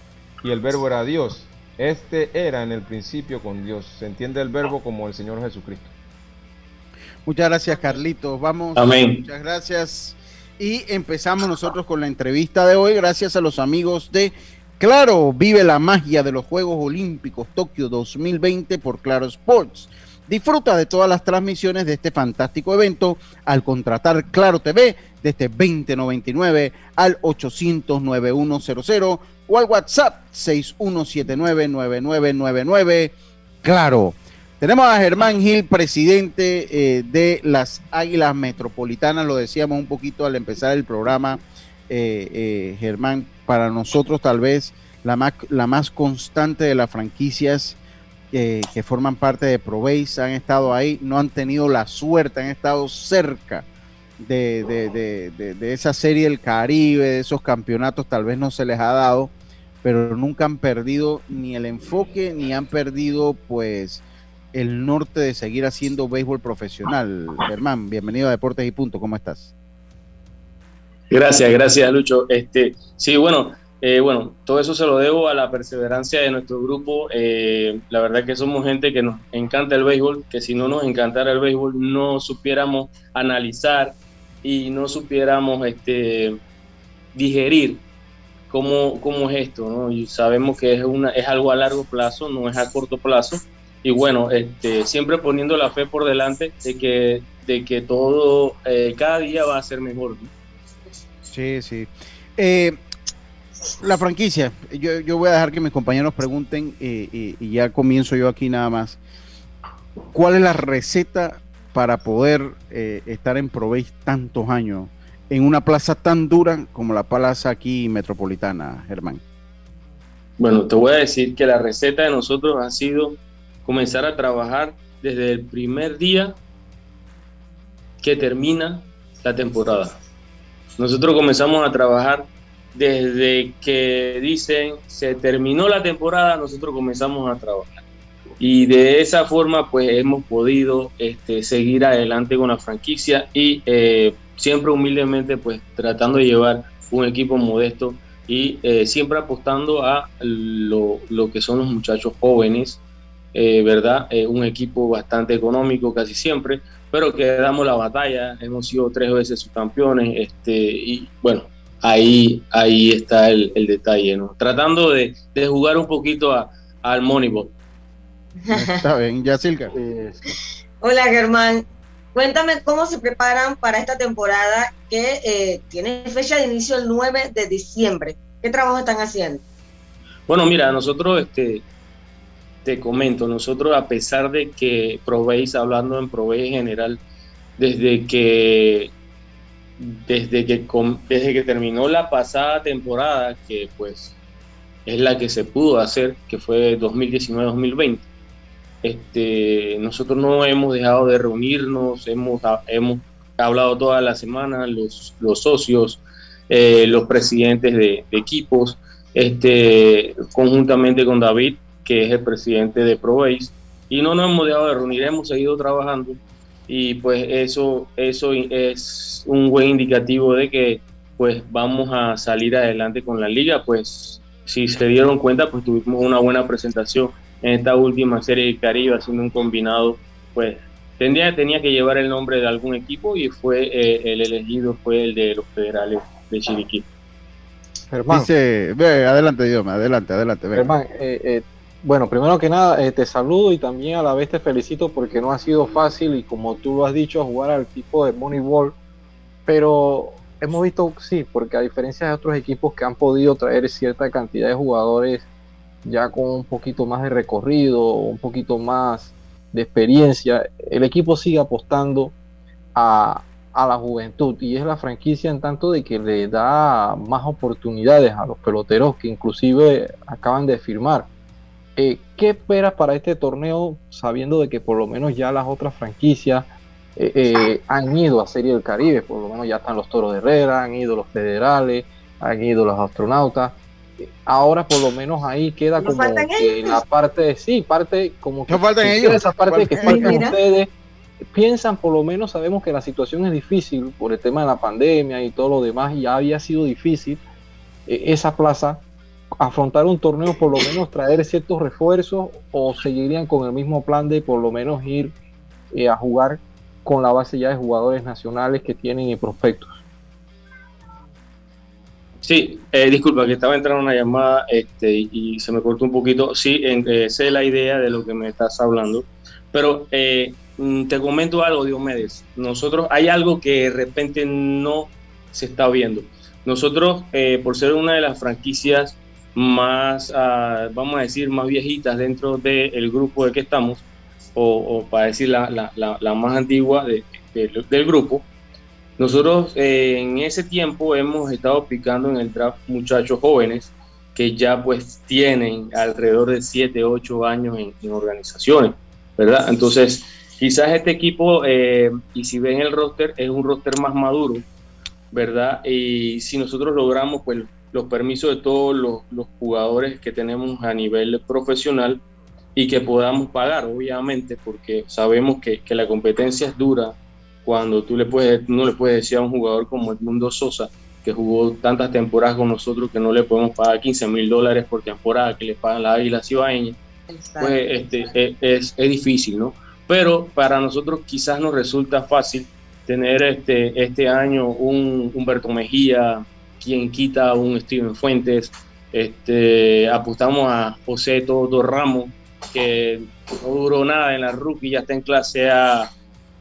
S11: y el verbo era Dios. Este era en el principio con Dios. Se entiende el verbo como el Señor Jesucristo.
S8: Muchas gracias, Carlitos. Vamos.
S17: Amén.
S8: Muchas gracias. Y empezamos nosotros con la entrevista de hoy, gracias a los amigos de Claro, vive la magia de los Juegos Olímpicos Tokio 2020 por Claro Sports. Disfruta de todas las transmisiones de este fantástico evento al contratar Claro TV desde 2099 al 800 9100 o al WhatsApp 61799999. Claro. Tenemos a Germán Gil, presidente eh, de las Águilas Metropolitanas, lo decíamos un poquito al empezar el programa, eh, eh, Germán, para nosotros tal vez la más, constante de las franquicias que forman parte de ProBase han estado ahí, no han tenido la suerte, han estado cerca de, esa serie del Caribe, de esos campeonatos, tal vez no se les ha dado, pero nunca han perdido ni el enfoque, ni han perdido pues el norte de seguir haciendo béisbol profesional. Germán, bienvenido a Deportes y Punto, ¿cómo estás?
S17: Gracias, gracias Lucho. Este, sí, bueno, eh, bueno, todo eso se lo debo a la perseverancia de nuestro grupo. Eh, la verdad que somos gente que nos encanta el béisbol, que si no nos encantara el béisbol no supiéramos analizar y no supiéramos este, digerir cómo, cómo es esto, ¿no? Y sabemos que es, una, es algo a largo plazo, no es a corto plazo y bueno, este, siempre poniendo la fe por delante de que, de que todo, eh, cada día va a ser mejor.
S8: Sí, sí. Eh, la franquicia, yo, yo, voy a dejar que mis compañeros pregunten eh, y, ya comienzo yo aquí nada más. ¿Cuál es la receta para poder estar en Proveis tantos años en una plaza tan dura como la plaza aquí metropolitana, Germán?
S17: Bueno, te voy a decir que la receta de nosotros ha sido comenzar a trabajar desde el primer día que termina la temporada. Nosotros comenzamos a trabajar desde que dicen se terminó la temporada, nosotros comenzamos a trabajar. Y de esa forma pues hemos podido este, seguir adelante con la franquicia y eh, siempre humildemente pues tratando de llevar un equipo modesto y eh, siempre apostando a lo, lo, que son los muchachos jóvenes eh, ¿verdad? Eh, un equipo bastante económico casi siempre, pero que damos la batalla, hemos sido tres veces subcampeones, este, y bueno, ahí, ahí está el, el detalle, ¿no? Tratando de, de jugar un poquito a, al Moneyball.
S8: Está bien, ya Silka.
S9: Hola Germán, cuéntame cómo se preparan para esta temporada que eh, tiene fecha de inicio el 9 de diciembre. ¿Qué trabajo están haciendo?
S17: Bueno, mira, nosotros este, te comento, nosotros a pesar de que probéis, hablando en probéis en general, desde que desde que desde que terminó la pasada temporada, que pues es la que se pudo hacer, que fue 2019-2020, este, nosotros no hemos dejado de reunirnos, hemos, hemos hablado toda la semana, los, los socios, eh, los presidentes de, de, equipos, este, conjuntamente con David, que es el presidente de ProBase, y no nos hemos dejado de reunir, hemos seguido trabajando y pues eso, eso es un buen indicativo de que pues vamos a salir adelante con la liga, pues si se dieron cuenta pues tuvimos una buena presentación en esta última serie de Caribe haciendo un combinado pues tenía, tenía que llevar el nombre de algún equipo y fue eh, el elegido fue el de los federales de Chiriquí.
S8: Germán. Dice, ve, adelante, Dios, adelante, adelante. Ve.
S10: Germán, eh, eh, bueno, primero que nada, eh, te saludo y también a la vez te felicito porque no ha sido fácil y como tú lo has dicho, jugar al tipo de Moneyball. Pero hemos visto, sí, porque a diferencia de otros equipos que han podido traer cierta cantidad de jugadores ya con un poquito más de recorrido, un poquito más de experiencia, el equipo sigue apostando a, a la juventud y es la franquicia en tanto de que le da más oportunidades a los peloteros que inclusive acaban de firmar eh, ¿Qué esperas para este torneo sabiendo de que por lo menos ya las otras franquicias eh, eh, han ido a Serie del Caribe? Por lo menos ya están los Toros de Herrera, han ido los Federales, han ido los Astronautas. ahora por lo menos ahí queda
S9: ¿No
S10: como que la parte, sí, parte como que
S8: faltan ellos.
S10: esa parte que
S8: Faltan
S9: ellos.
S10: ustedes. Piensan, por lo menos sabemos que la situación es difícil por el tema de la pandemia y todo lo demás, y ya había sido difícil eh, esa plaza afrontar un torneo, por lo menos traer ciertos refuerzos, o seguirían con el mismo plan de por lo menos ir eh, a jugar con la base ya de jugadores nacionales que tienen y prospectos.
S17: Sí, eh, disculpa que estaba entrando una llamada este, y, se me cortó un poquito. Sí, eh, sé la idea de lo que me estás hablando, pero mm, te comento algo, Diomedes. Nosotros hay algo que de repente no se está viendo. Nosotros, por ser una de las franquicias más, ah, vamos a decir, más viejitas dentro del grupo de que estamos, o, o para decir la, la- la- la más antigua de- de- del grupo, nosotros eh, en ese tiempo hemos estado picando en el draft muchachos jóvenes que ya pues tienen alrededor de 7, 8 años en, en organizaciones, ¿verdad? Entonces, quizás este equipo, eh, y si ven el roster, es un roster más maduro, ¿verdad? Y si nosotros logramos pues los permisos de todos los, los jugadores que tenemos a nivel profesional y que podamos pagar, obviamente, porque sabemos que, que la competencia es dura cuando tú le puedes, no le puedes decir a un jugador como Edmundo Sosa, que jugó tantas temporadas con nosotros que no le podemos pagar 15 mil dólares por temporada que le pagan las Águilas Ibaeñas, pues este, es, es, es difícil, ¿no? Pero para nosotros quizás nos resulta fácil tener este, este año un Humberto Mejía, quien quita un Steven Fuentes, este, apostamos a José Todo Ramos, que no duró nada en la rookie, ya está en clase A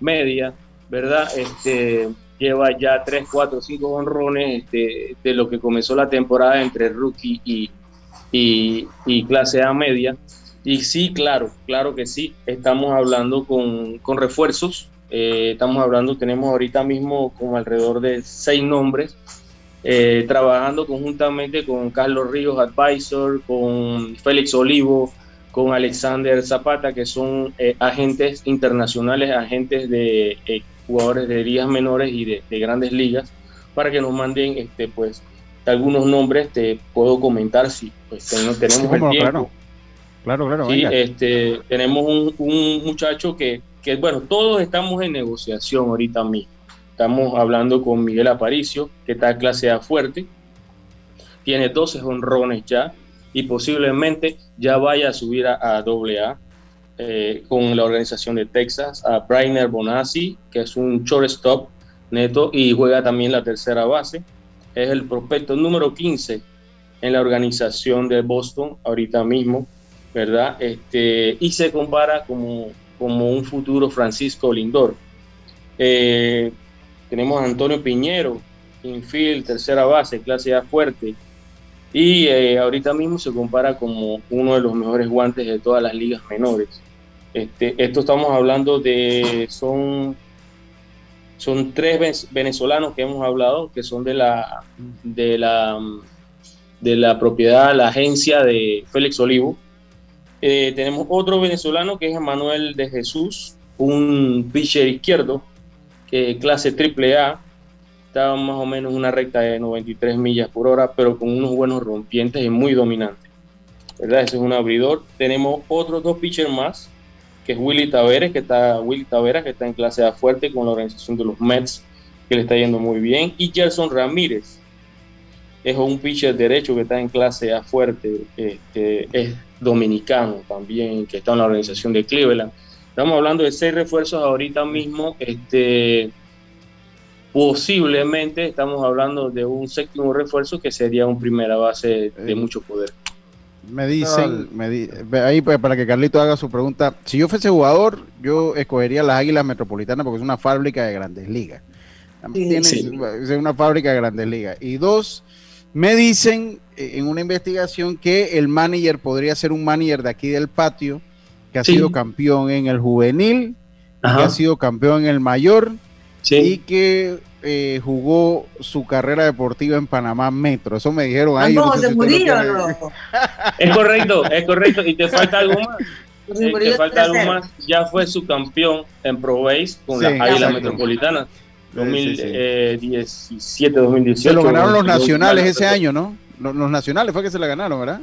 S17: media, ¿verdad? Este, lleva ya 3, 4, 5 honrones este, de lo que comenzó la temporada entre rookie y, y, y clase A media. Y sí, claro, claro que sí, estamos hablando con, con refuerzos, eh, estamos hablando, tenemos ahorita mismo como alrededor de seis nombres, eh, trabajando conjuntamente con Carlos Ríos Advisor, con Félix Olivo, con Alexander Zapata, que son eh, agentes internacionales, agentes de eh, jugadores de ligas menores y de, de, grandes ligas, para que nos manden este, pues, algunos nombres, te puedo comentar si pues, tenemos,
S8: Sí,
S17: el
S8: bueno,
S17: tiempo.
S8: claro. Claro, claro.
S17: Sí, este, tenemos un, un muchacho que, que, bueno, todos estamos en negociación ahorita mismo. Estamos hablando con Miguel Aparicio, que está clase A fuerte, tiene 12 honrones ya y posiblemente ya vaya a subir a, a AA eh, con la organización de Texas, a Brainer Bonazzi, que es un shortstop neto y juega también la tercera base. Es el prospecto número 15 en la organización de Boston ahorita mismo. ¿verdad? Este, y se compara como, como un futuro Francisco Lindor. Eh, tenemos a Antonio Piñero, infield, tercera base, clase A fuerte, y eh, ahorita mismo se compara como uno de los mejores guantes de todas las ligas menores. Este, esto estamos hablando de, son, son tres venezolanos que hemos hablado, que son de la, de la, de la propiedad, la agencia de Félix Olivo, eh, tenemos otro venezolano que es Manuel de Jesús, un pitcher izquierdo, que clase triple A, está más o menos una recta de 93 millas por hora, pero con unos buenos rompientes y muy dominante. ¿Verdad? Ese es un abridor. Tenemos otros dos pitchers más, que es Willy Taveras, que está, Willy Taveras, que está en clase A fuerte con la organización de los Mets, que le está yendo muy bien, y Gerson Ramírez, es un pitcher derecho que está en clase A fuerte, este, es dominicano también, que está en la organización de Cleveland. Estamos hablando de seis refuerzos ahorita mismo. Este, posiblemente estamos hablando de un séptimo refuerzo que sería un primera base de mucho poder.
S8: Me dicen, me di- ahí pues, para que Carlito haga su pregunta, si yo fuese jugador, yo escogería las Águilas Metropolitanas porque es una fábrica de grandes ligas.
S17: Sí.
S8: Es una fábrica de grandes ligas. Y dos, me dicen eh, en una investigación que el manager podría ser un manager de aquí del patio, que ha
S17: Sí.
S8: sido campeón en el juvenil,
S17: Ajá.
S8: que ha sido campeón en el mayor,
S17: Sí.
S8: y que eh, jugó su carrera deportiva en Panamá Metro. Eso me dijeron. Yo no
S9: Vamos,
S8: sé
S9: de
S8: si usted lo
S9: Murillo,
S8: quiere-
S9: no.
S17: Es correcto, es correcto. Y te falta algo más. Eh, te falta algo más. Ya fue subcampeón en Pro Base con
S8: Sí,
S17: las Águilas
S8: exacto.
S17: Metropolitanas.
S8: Sí, sí, sí.
S17: 2017, 2018.
S8: Se lo ganaron los nacionales ese año, ¿no? Los, los nacionales fue que se la ganaron, ¿verdad?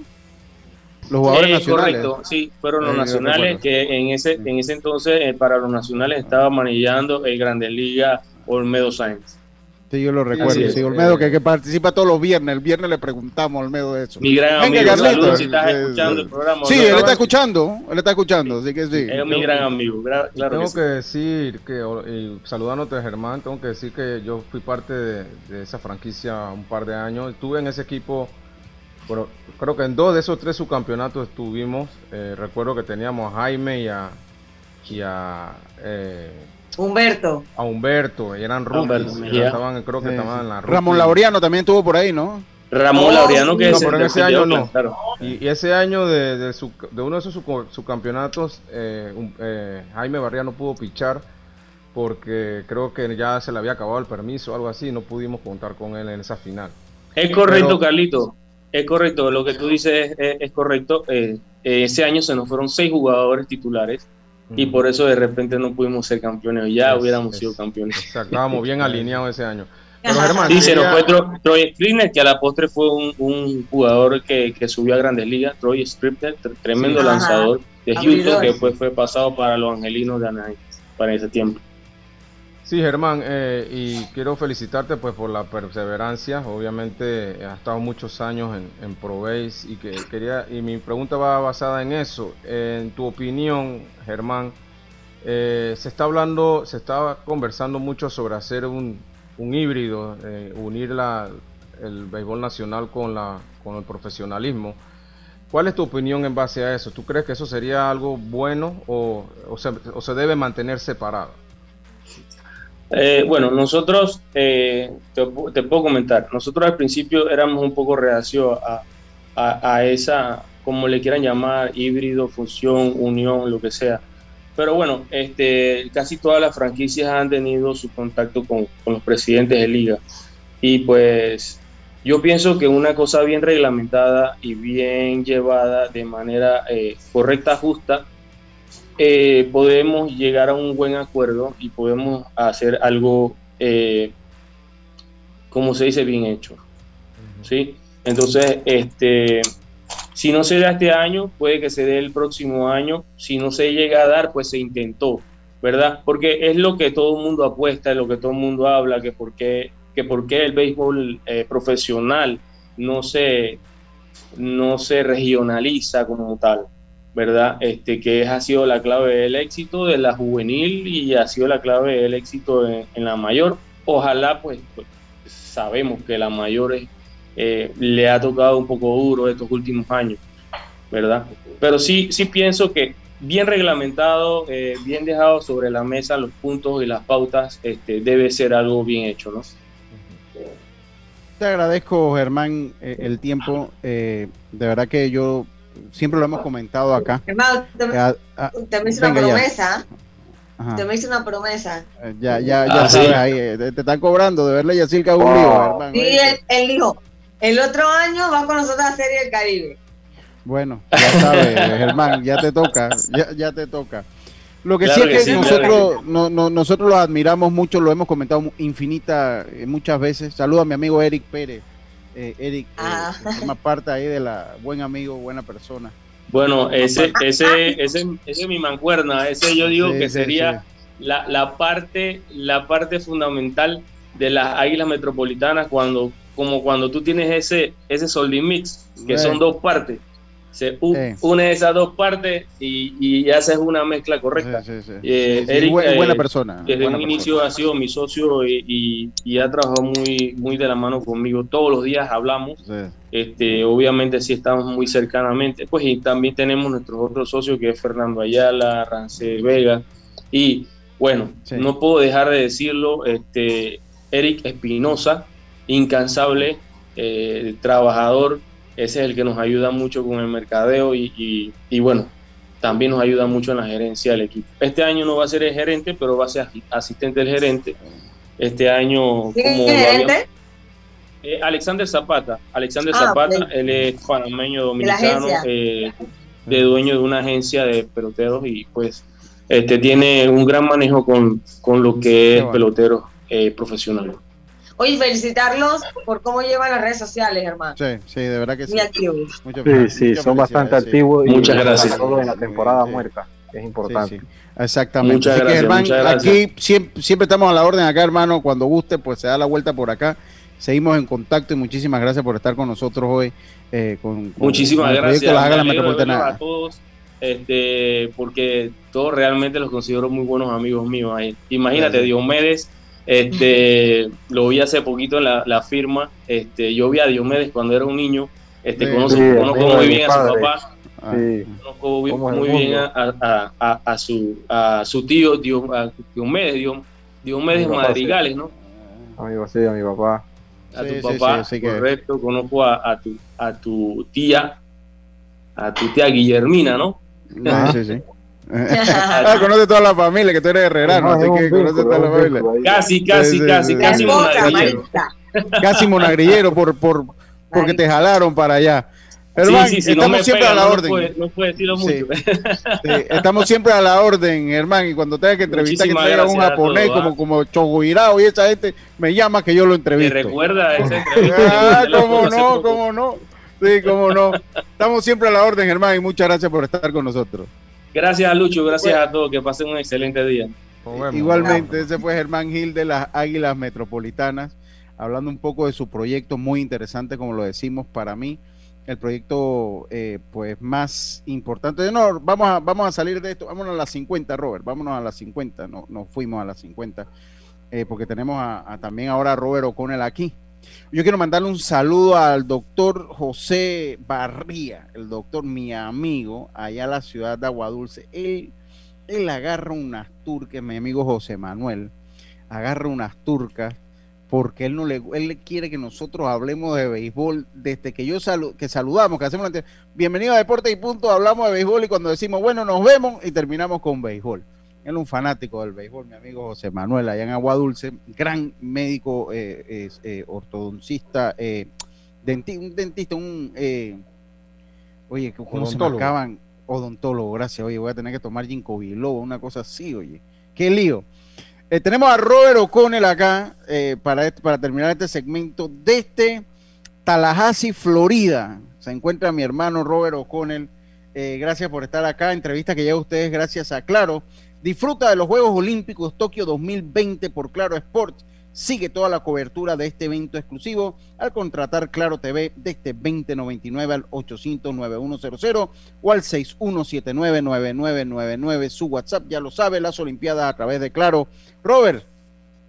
S8: Los jugadores
S17: Eh,
S8: nacionales.
S17: Correcto, sí, fueron los
S8: Eh,
S17: nacionales que en ese, en ese entonces eh, para los nacionales estaba manejando el Grandes Liga Olmedo Sáenz.
S8: Sí, yo lo recuerdo. Sí. Olmedo, que, que participa todos los viernes. El viernes le preguntamos a Olmedo de eso.
S17: Mi gran
S8: Venga,
S17: amigo,
S8: Carlito.
S17: saludos si estás
S8: Eh,
S17: escuchando el programa.
S8: Sí,
S17: ¿no?
S8: él está escuchando. Él está escuchando, así que sí.
S17: Es mi gran amigo, claro
S11: tengo
S17: que sí.
S11: que decir que, y saludándote Germán, tengo que decir que yo fui parte de, de esa franquicia un par de años. Estuve en ese equipo, pero creo que en dos de esos tres subcampeonatos estuvimos. Eh, recuerdo que teníamos a Jaime y a, y a, eh,
S9: Humberto.
S11: a Humberto, y eran rookies.
S17: Humberto
S11: ya
S17: Mejía.
S11: estaban, creo que
S8: Sí,
S11: estaban
S8: sí.
S11: en la
S8: Ramón. Laureano también estuvo por ahí, ¿no?
S17: Ramón
S9: Oh,
S17: Laureano que
S11: No,
S17: es
S11: pero en ese año no.
S17: claro.
S11: Y, y ese año de, de, su- de uno de esos subcampeonatos, eh, un- eh, Jaime Barría no pudo pichar porque creo que ya se le había acabado el permiso o algo así, no pudimos contar con él en esa final.
S17: Es correcto,
S11: Pero-
S17: Carlito. Es correcto. Lo que tú dices es, es- es correcto. Eh, eh, ese año se nos fueron seis jugadores titulares y por eso de repente no pudimos ser campeones. Ya
S11: Es-
S17: hubiéramos
S11: es-
S17: sido campeones.
S11: Estábamos bien alineados ese año. Pero. Germán,
S17: Sí, se nos fue Tro- Troy que a la postre fue un, un jugador que, que subió a Grandes Ligas. Troy Scribner, tr- tremendo
S9: Sí.
S17: lanzador de. Houston, que después fue pasado para los Angelinos de Anaheim para ese tiempo.
S11: Sí, Germán, eh, y quiero felicitarte pues por la perseverancia. Obviamente eh, has estado muchos años en, en ProBase y que quería y mi pregunta va basada en eso. En tu opinión, Germán, eh, se está hablando, se estaba conversando mucho sobre hacer un, un híbrido, unir la, el béisbol nacional con la con el profesionalismo. ¿Cuál es tu opinión en base a eso? ¿Tú crees que eso sería algo bueno o, o se debe mantener separado?
S17: Eh, bueno, nosotros, eh, te, pu- te puedo comentar, nosotros al principio éramos un poco reacios a, esa, como le quieran llamar, híbrido, fusión, unión, lo que sea. Pero bueno, este, casi todas las franquicias han tenido su contacto con, con los presidentes de liga. Y pues yo pienso que una cosa bien reglamentada y bien llevada de manera eh, correcta, justa, eh, podemos llegar a un buen acuerdo y podemos hacer algo, eh, como se dice, bien hecho. ¿sí? Entonces, este, si no se da este año, puede que se dé el próximo año. Si no se llega a dar, pues se intentó, ¿verdad? Porque es lo que todo el mundo apuesta, es lo que todo el mundo habla, que por qué, que por qué el béisbol eh, profesional no se, no se regionaliza como tal. ¿Verdad? Este, que ha sido la clave del éxito de la juvenil y ha sido la clave del éxito en, la mayor. Ojalá, pues, pues, sabemos que la mayor es- eh, le ha tocado un poco duro estos últimos años, ¿verdad? Pero sí, sí pienso que bien reglamentado, eh, bien dejado sobre la mesa los puntos y las pautas, este, debe ser algo bien hecho, ¿no?
S8: Te agradezco, Germán, eh, el tiempo. de verdad que yo siempre lo hemos comentado acá.
S9: Hermano, te,
S8: Eh, ah,
S9: te me hice una promesa.
S8: Ajá.
S9: Te me hice una promesa.
S8: Eh, Ya, ya, ya
S17: Ah,
S8: sabes,
S17: sí.
S8: ahí, eh, te, te están cobrando de verle a Yacirca un lío, Germán.
S9: Y
S8: ¿oíste?
S9: él, él dijo, el otro año va con nosotros a Serie del Caribe.
S8: Bueno, ya sabes, Germán, ya te toca, ya, ya te toca. Lo que
S17: Claro
S8: sí
S17: que
S8: es que
S17: sí,
S8: nosotros, no, no- nosotros lo admiramos mucho, lo hemos comentado infinita, eh, muchas veces. Saludo a mi amigo Eric Pérez. Eh, Eric eh,
S9: Ah.
S8: forma parte ahí de la buen amigo, buena persona.
S17: Bueno, ese, ese, ese, ese es mi mancuerna, ese yo digo
S8: Sí,
S17: que
S8: sí,
S17: sería La, la parte, la parte fundamental de las águilas metropolitanas cuando, como cuando tú tienes ese, ese solding mix, que
S8: Sí.
S17: son dos partes. Se
S8: Sí.
S17: une esas dos partes y, y haces una mezcla correcta.
S8: Sí, sí.
S17: Eh, Eric,
S8: bu-
S17: eh,
S8: buena persona.
S17: Desde
S8: buena
S17: un
S8: persona.
S17: inicio ha sido mi socio y, y- y ha trabajado muy, muy de la mano conmigo. Todos los días hablamos. Este, obviamente sí estamos muy cercanamente. Pues y también tenemos nuestros otros socios que es Fernando Ayala, Rance Vega. Y bueno, no puedo dejar de decirlo, este, Eric Espinosa, incansable, eh, trabajador, ese es el que nos ayuda mucho con el mercadeo y, y- y bueno, también nos ayuda mucho en la gerencia del equipo. Este año no va a ser el gerente, pero va a ser asi- asistente del gerente. Este año,
S9: ¿Quién es
S17: como
S9: gerente?
S17: eh, Alexander Zapata. Alexander
S9: Ah,
S17: Zapata, él es panameño dominicano, eh, de dueño de una agencia de peloteros y pues este tiene un gran manejo con, con lo que es
S8: bueno.
S17: peloteros eh, profesionales.
S9: Oye, felicitarlos por cómo llevan las redes sociales, hermano.
S8: Sí, sí, de verdad que sí.
S9: Muy activos.
S8: Muchas-
S10: Sí, sí, son bastante
S8: sí.
S10: activos. y
S17: Muchas gracias.
S10: todo en la temporada
S8: Sí.
S10: muerta, que es importante.
S8: Sí, sí. Exactamente.
S17: Muchas
S8: Así que,
S17: gracias, muchas gracias.
S8: aquí siempre, siempre estamos a la orden acá, hermano. Cuando guste, pues se da la vuelta por acá. Seguimos en contacto y muchísimas gracias por estar con nosotros hoy. eh, con, con-
S17: Muchísimas
S8: con
S17: gracias.
S8: Las Águilas
S17: Me alegro de verlos
S8: Metropolitanas.
S17: a todos, este, porque todos realmente los considero muy buenos amigos míos. ahí. Imagínate,
S8: Gracias.
S17: Diomedes, este, lo vi hace poquito en la, la firma. Este, yo vi a Diomedes cuando era un niño. Este,
S8: Sí.
S17: conozco,
S10: Sí,
S17: conozco
S10: amigo
S17: muy bien a su papá,
S8: Ah,
S10: Sí.
S17: conozco muy, bien a, a- a- a su, a su tío Dio- a Diomedes, Dio- Diomedes Madrigales, ¿no?
S10: Amigo, sí, a mi papá.
S17: a tu
S8: sí,
S17: papá,
S8: sí, así que-
S17: correcto, conozco a, a tu, a tu tía, a tu tía Guillermina, ¿no?
S8: Sí, sí, sí. ah, conoce toda la familia, que tú eres herrerano,
S10: No,
S8: así que conoce toda la familia.
S17: Casi, casi,
S8: Sí, sí,
S17: casi,
S8: sí.
S17: casi.
S9: Marita.
S8: Casi monagrillero por, por, porque te jalaron para allá.
S17: Sí,
S8: Hermano,
S17: sí, sí, no
S8: estamos siempre
S17: pega,
S8: a la
S17: no,
S8: orden.
S17: puede- No puede decirlo
S8: Sí.
S17: mucho.
S8: Sí, estamos siempre a la orden, hermano. Y cuando tenga que entrevistar, que traiga un japonés como,
S17: ¿ah?
S8: como Choguirao y esa gente, me llama que yo lo
S17: ¿Te
S8: entrevisto.
S17: recuerda esa entrevista?
S8: Ah, cómo no, cómo no. Sí, cómo no. Estamos siempre a la orden, hermano, y muchas gracias por estar con nosotros.
S17: Gracias a Lucho, gracias a todos, que pasen un excelente día.
S8: Igualmente, ese fue Germán Gil de las Águilas Metropolitanas, hablando un poco de su proyecto muy interesante, como lo decimos, para mí, el proyecto eh, pues más importante. No, vamos a, vamos a salir de esto, vámonos a las 50, Robert, vámonos a las 50, no, nos fuimos a las 50, eh, porque tenemos a, a también ahora a Robert O'Connell aquí. Yo quiero mandarle un saludo al doctor José Barría, el doctor, mi amigo, allá en la ciudad de Aguadulce. Él, él agarra unas turcas, mi amigo José Manuel, agarra unas turcas porque él no le, él quiere que nosotros hablemos de béisbol desde que yo salu- que saludamos, que hacemos la bienvenido a Deporte y Punto, hablamos de béisbol y cuando decimos bueno nos vemos y terminamos con béisbol. Él es un fanático del béisbol, mi amigo José Manuel, allá en Agua Dulce, gran médico, eh, eh, ortodoncista, eh, denti- un dentista, un... oye, ¿cómo se marcaban? Odontólogo, gracias. Oye, voy a tener que tomar ginkgo biloba, una cosa así, oye. Qué lío. Tenemos a Robert O'Connell acá para, este- para terminar este segmento desde Tallahassee, Florida. Se encuentra mi hermano Robert O'Connell. Eh, gracias por estar acá. Entrevista que llega a ustedes gracias a Claro. Disfruta de los Juegos Olímpicos Tokio 2020 por Claro Sports. Sigue toda la cobertura de este evento exclusivo al contratar Claro TV desde 2099 al 800-9100 o al 6179-9999. Su WhatsApp ya lo sabe, las Olimpiadas a través de Claro. Robert,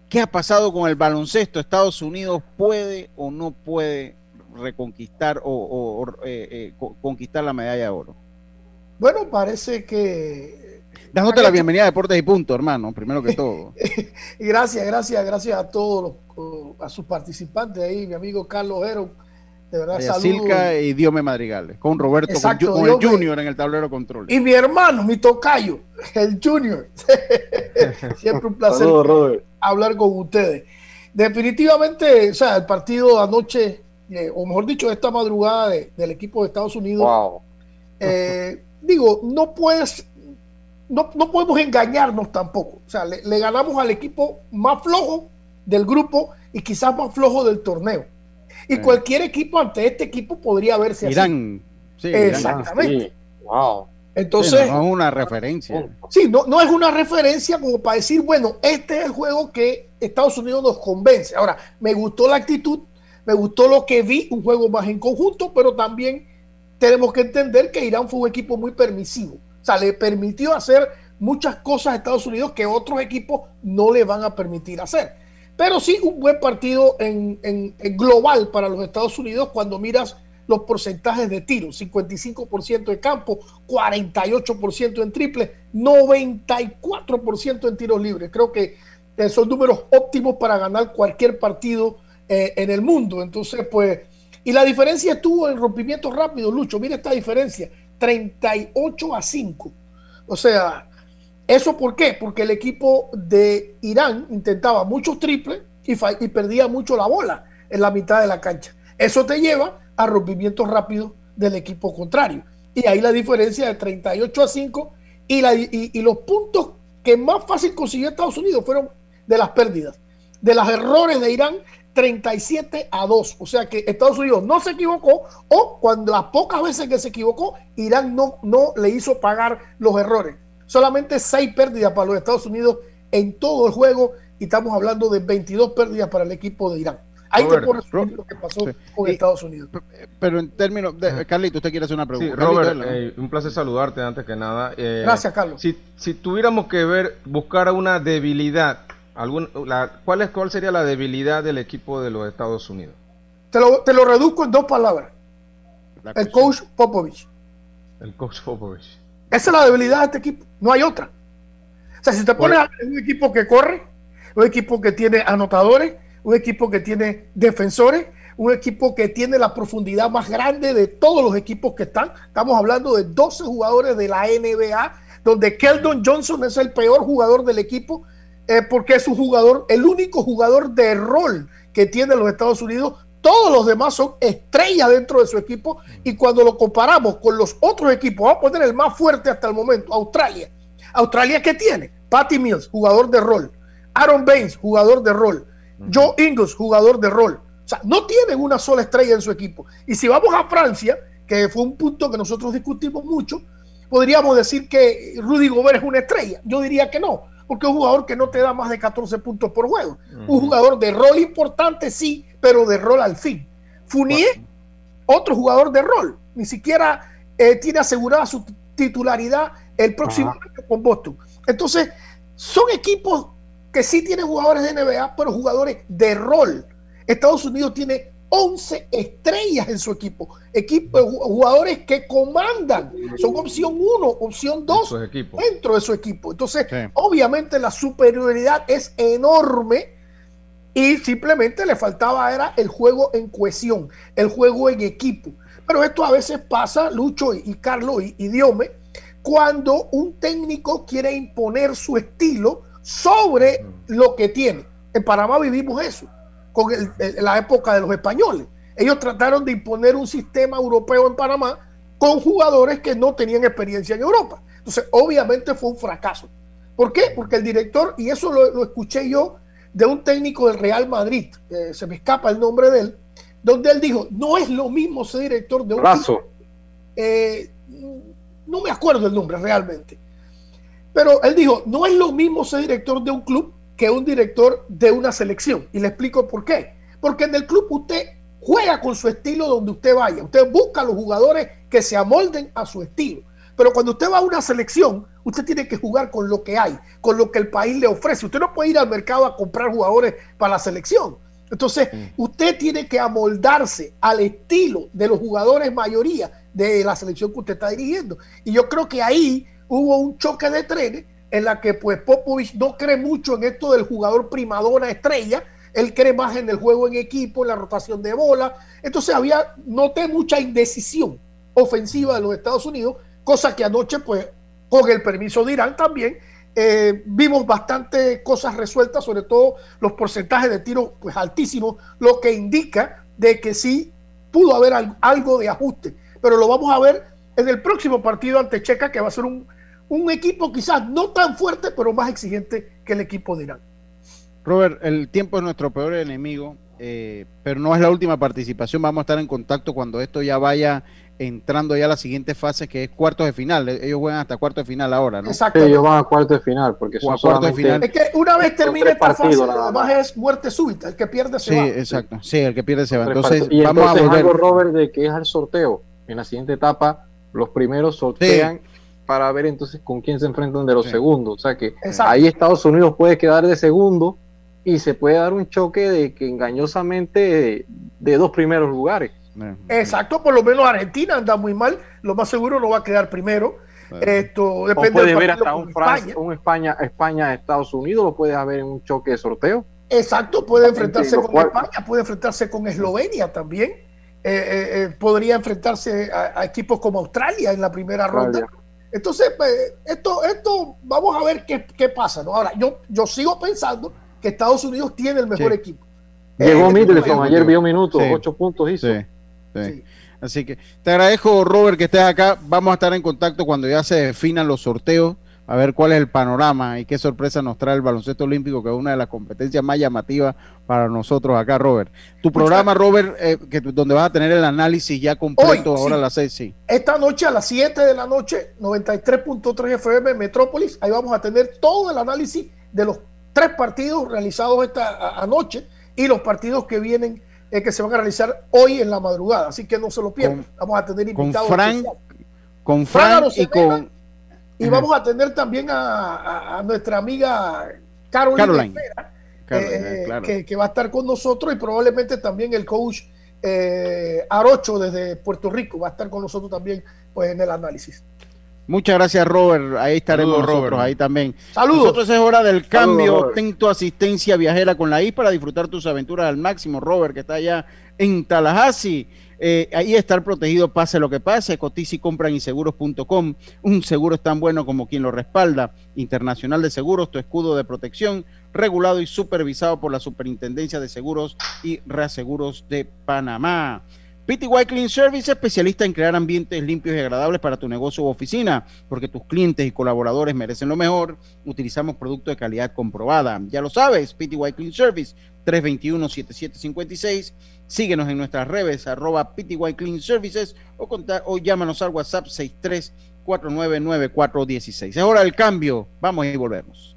S8: ¿qué ha pasado con el baloncesto? ¿Estados Unidos puede o no puede reconquistar o, eh, eh, co- conquistar la medalla de oro?
S18: Bueno, parece que.
S8: Dándote la bienvenida a Deportes y Punto, hermano, primero que todo.
S18: Gracias, gracias, gracias a todos los, a sus participantes ahí, mi amigo Carlos Ero. De verdad,
S8: Eh,
S18: saludos.
S8: Silca y Diome Madrigales, con Roberto, con
S18: Exacto,
S8: con, el. Junior en el tablero control.
S18: Y mi hermano, mi tocayo, el Junior. Siempre un placer
S10: Saludos,
S18: hablar con ustedes. Definitivamente, o sea, el partido de anoche, eh, o mejor dicho, esta madrugada de- del equipo de Estados Unidos,
S10: Wow.
S18: eh, digo, no puedes, no, no podemos engañarnos tampoco. O sea, le, le ganamos al equipo más flojo del grupo y quizás más flojo del torneo. Y cualquier equipo ante este equipo podría verse así.
S8: Irán. Sí, Irán.
S18: Exactamente.
S10: Wow.
S18: Entonces,
S8: no es una referencia.
S18: Sí, no, no es una referencia como para decir, bueno, este es el juego que Estados Unidos nos convence. Ahora, me gustó la actitud, me gustó lo que vi, un juego más en conjunto, pero también tenemos que entender que Irán fue un equipo muy permisivo. O sea, le permitió hacer muchas cosas a Estados Unidos que otros equipos no le van a permitir hacer. Pero sí, un buen partido en, en- global para los Estados Unidos cuando miras los porcentajes de tiros, 55% de campo, 48% en triple, 94% en tiros libres. Creo que eh, son números óptimos para ganar cualquier partido eh, en el mundo. Entonces, pues, y la diferencia estuvo en rompimiento rápido, Lucho. Mira esta diferencia, 38 a 5. O sea, ¿eso por qué? Porque el equipo de Irán intentaba muchos triples y, perdía mucho la bola en la mitad de la cancha. Eso te lleva a rompimientos rápidos del equipo contrario. Y ahí la diferencia de 38 a 5 y, la, y, y los puntos que más fácil consiguió Estados Unidos fueron de las pérdidas, de los errores de Irán 37 a 2. O sea que Estados Unidos no se equivocó o cuando las pocas veces que se equivocó, Irán no, no le hizo pagar los errores. Solamente 6 pérdidas para los Estados Unidos en todo el juego y estamos hablando de 22 pérdidas para el equipo de Irán. Ahí
S8: Robert,
S18: te puedo resumir lo que pasó con Estados Unidos.
S8: Pero en términos de Carlito, usted quiere hacer una
S11: Sí,
S8: pregunta.
S11: Robert,
S8: Carlito, dale.
S11: eh, un placer saludarte antes que nada. Eh,
S18: Gracias, Carlos.
S11: Si, si tuviéramos que ver, buscar una debilidad, algún, la, ¿cuál, es, ¿cuál sería la debilidad del equipo de los Estados Unidos?
S18: Te lo, te lo reduzco en dos palabras. El coach Popovich.
S11: El coach Popovich.
S18: Esa es la debilidad de este equipo. No hay otra. O sea, si te pones un equipo que corre, un equipo que tiene anotadores, un equipo que tiene defensores, un equipo que tiene la profundidad más grande de todos los equipos que están. Estamos hablando de 12 jugadores de la NBA, donde Keldon Johnson es el peor jugador del equipo, eh, porque es un jugador, el único jugador de rol que tiene los Estados Unidos. Todos los demás son estrellas dentro de su equipo y cuando lo comparamos con los otros equipos, vamos a poner el más fuerte hasta el momento, Australia. Australia, ¿qué tiene? Patty Mills, jugador de rol. Aaron Baines, jugador de rol. Joe Ingles, jugador de rol. O sea, no tienen una sola estrella en su equipo. Y si vamos a Francia, que fue un punto que nosotros discutimos mucho, podríamos decir que Rudy Gobert es una estrella. Yo diría que no, porque es un jugador que no te da más de 14 puntos por juego. Un jugador de rol importante, sí, pero de rol al fin. Fournier, otro jugador de rol. Ni siquiera eh, tiene asegurada su titularidad el próximo año con Boston. Entonces, son equipos que sí tienen jugadores de NBA, pero jugadores de rol. Estados Unidos tiene 11 estrellas en su equipo, equipo jugadores que comandan, son opción 1, opción 2 dentro de su equipo. Entonces, obviamente la superioridad es enorme y simplemente le faltaba era el juego en cohesión, el juego en equipo. Pero esto a veces pasa, Lucho y, y Carlos y, y Diome, cuando un técnico quiere imponer su estilo sobre lo que tiene. En Panamá vivimos eso, con el- el- la época de los españoles. Ellos trataron de imponer un sistema europeo en Panamá con jugadores que no tenían experiencia en Europa. Entonces, obviamente fue un fracaso. ¿Por qué? Porque el director, y eso lo, lo escuché yo de un técnico del Real Madrid, eh, se me escapa el nombre de él, donde él dijo, no es lo mismo ser director de un...
S10: Razo.
S18: Eh, no me acuerdo el nombre realmente. Pero él dijo, no es lo mismo ser director de un club que un director de una selección. Y le explico por qué. Porque en el club usted juega con su estilo donde usted vaya. Usted busca a los jugadores que se amolden a su estilo. Pero cuando usted va a una selección, usted tiene que jugar con lo que hay, con lo que el país le ofrece. Usted no puede ir al mercado a comprar jugadores para la selección. Entonces, usted tiene que amoldarse al estilo de los jugadores mayoría de la selección que usted está dirigiendo. Y yo creo que ahí hubo un choque de trenes en la que pues Popovich no cree mucho en esto del jugador primadona estrella, él cree más en el juego en equipo, en la rotación de bola. Entonces había, noté mucha indecisión ofensiva de los Estados Unidos, cosa que anoche pues con el permiso de Irán también eh, vimos bastante cosas resueltas, sobre todo los porcentajes de tiro pues altísimos, lo que indica de que sí pudo haber al- algo de ajuste, pero lo vamos a ver en el próximo partido ante Checa, que va a ser un, un equipo quizás no tan fuerte, pero más exigente que el equipo de Irán.
S8: Robert, el tiempo es nuestro peor enemigo, eh, pero no es la última participación. Vamos a estar en contacto cuando esto ya vaya entrando ya a la siguiente fase, que es cuartos de final. Ellos juegan hasta cuartos de final ahora, ¿no?
S10: Sí, ellos van a cuartos de final, porque son
S8: cuartos de final.
S18: Es que una vez termine esta fase,
S10: partidos nada
S18: además es muerte súbita, el que pierde se
S8: Sí,
S18: va.
S8: exacto. Sí, el que pierde se va. Entonces,
S10: y
S8: vamos
S10: entonces
S8: a volver.
S10: algo, Robert, de que es al sorteo. En la siguiente etapa, los primeros sortean para ver entonces con quién se enfrentan de los segundos. O sea que
S18: Exacto.
S10: ahí Estados Unidos puede quedar de segundo y se puede dar un choque de que engañosamente de, de dos primeros lugares.
S18: Exacto, por lo menos Argentina anda muy mal, lo más seguro no va a quedar primero. Esto
S10: O
S18: depende
S10: puede
S18: del
S10: ver hasta un Francia,
S18: España.
S10: un España, España, Estados Unidos, lo puedes ver en un choque de sorteo.
S18: Exacto, puede enfrentarse con
S10: cual-
S18: España, puede enfrentarse con Eslovenia también. Eh, eh, eh, podría enfrentarse a, a equipos como Australia en la primera
S10: Australia.
S18: ronda. Entonces, pues, esto, esto, vamos a ver qué, qué pasa. ¿no? Ahora, yo, yo sigo pensando que Estados Unidos tiene el mejor
S8: Sí.
S18: equipo.
S10: Llegó
S18: Eh,
S10: Middleton, ayer vio minutos,
S8: Sí.
S10: ocho puntos hizo.
S8: Sí, sí. Así que te agradezco, Robert, que estés acá. Vamos a estar en contacto cuando ya se definan los sorteos a ver cuál es el panorama y qué sorpresa nos trae el baloncesto olímpico, que es una de las competencias más llamativas para nosotros acá, Robert. Tu programa, Robert, eh, que, donde vas a tener el análisis ya completo ahora a las seis, sí.
S18: Esta noche a las 7 de la noche, 93.3 FM Metrópolis, ahí vamos a tener todo el análisis de los tres partidos realizados esta anoche y los partidos que vienen, eh, que se van a realizar hoy en la madrugada. Así que no se lo pierdan. vamos a tener invitados.
S8: Con Frank, con Frank y con
S18: y vamos a tener también a, nuestra amiga Caroline, eh, que, va a estar con nosotros y probablemente también el coach eh, Arocho desde Puerto Rico va a estar con nosotros también pues, en el análisis.
S8: Muchas gracias, Robert. Ahí estaremos nosotros, ahí también.
S18: Saludos.
S8: Nosotros es hora del cambio. Ten tu asistencia viajera con la I para disfrutar tus aventuras al máximo. Robert, que está allá en Tallahassee. Eh, ahí estar protegido pase lo que pase. Cotiza y compra en inseguros.com. Un seguro es tan bueno como quien lo respalda. Internacional de Seguros, tu escudo de protección, regulado y supervisado por la Superintendencia de Seguros y Reaseguros de Panamá. PTY Clean Service, especialista en crear ambientes limpios y agradables para tu negocio u oficina, porque tus clientes y colaboradores merecen lo mejor. Utilizamos productos de calidad comprobada. Ya lo sabes, PTY Clean Service, 321-7756. Síguenos en nuestras redes, arroba PTY Clean Services, o, o llámanos al WhatsApp 63499416. Es hora del cambio. Vamos y volvemos.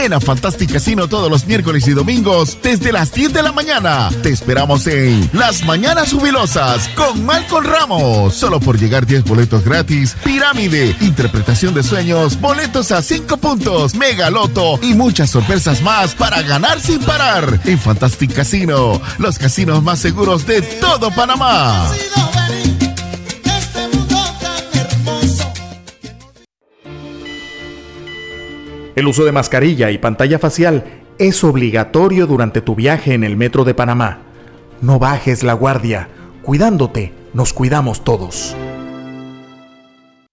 S15: Ven a Fantastic Casino todos los miércoles y domingos desde las 10 de la mañana. Te esperamos en Las Mañanas Jubilosas con Malcolm Ramos. Solo por llegar 10 boletos gratis, pirámide, interpretación de sueños, boletos a 5 puntos, mega loto y muchas sorpresas más para ganar sin parar. En Fantastic Casino, los casinos más seguros de todo Panamá.
S16: El uso de mascarilla y pantalla facial es obligatorio durante tu viaje en el metro de Panamá. No bajes la guardia. Cuidándote, nos cuidamos todos.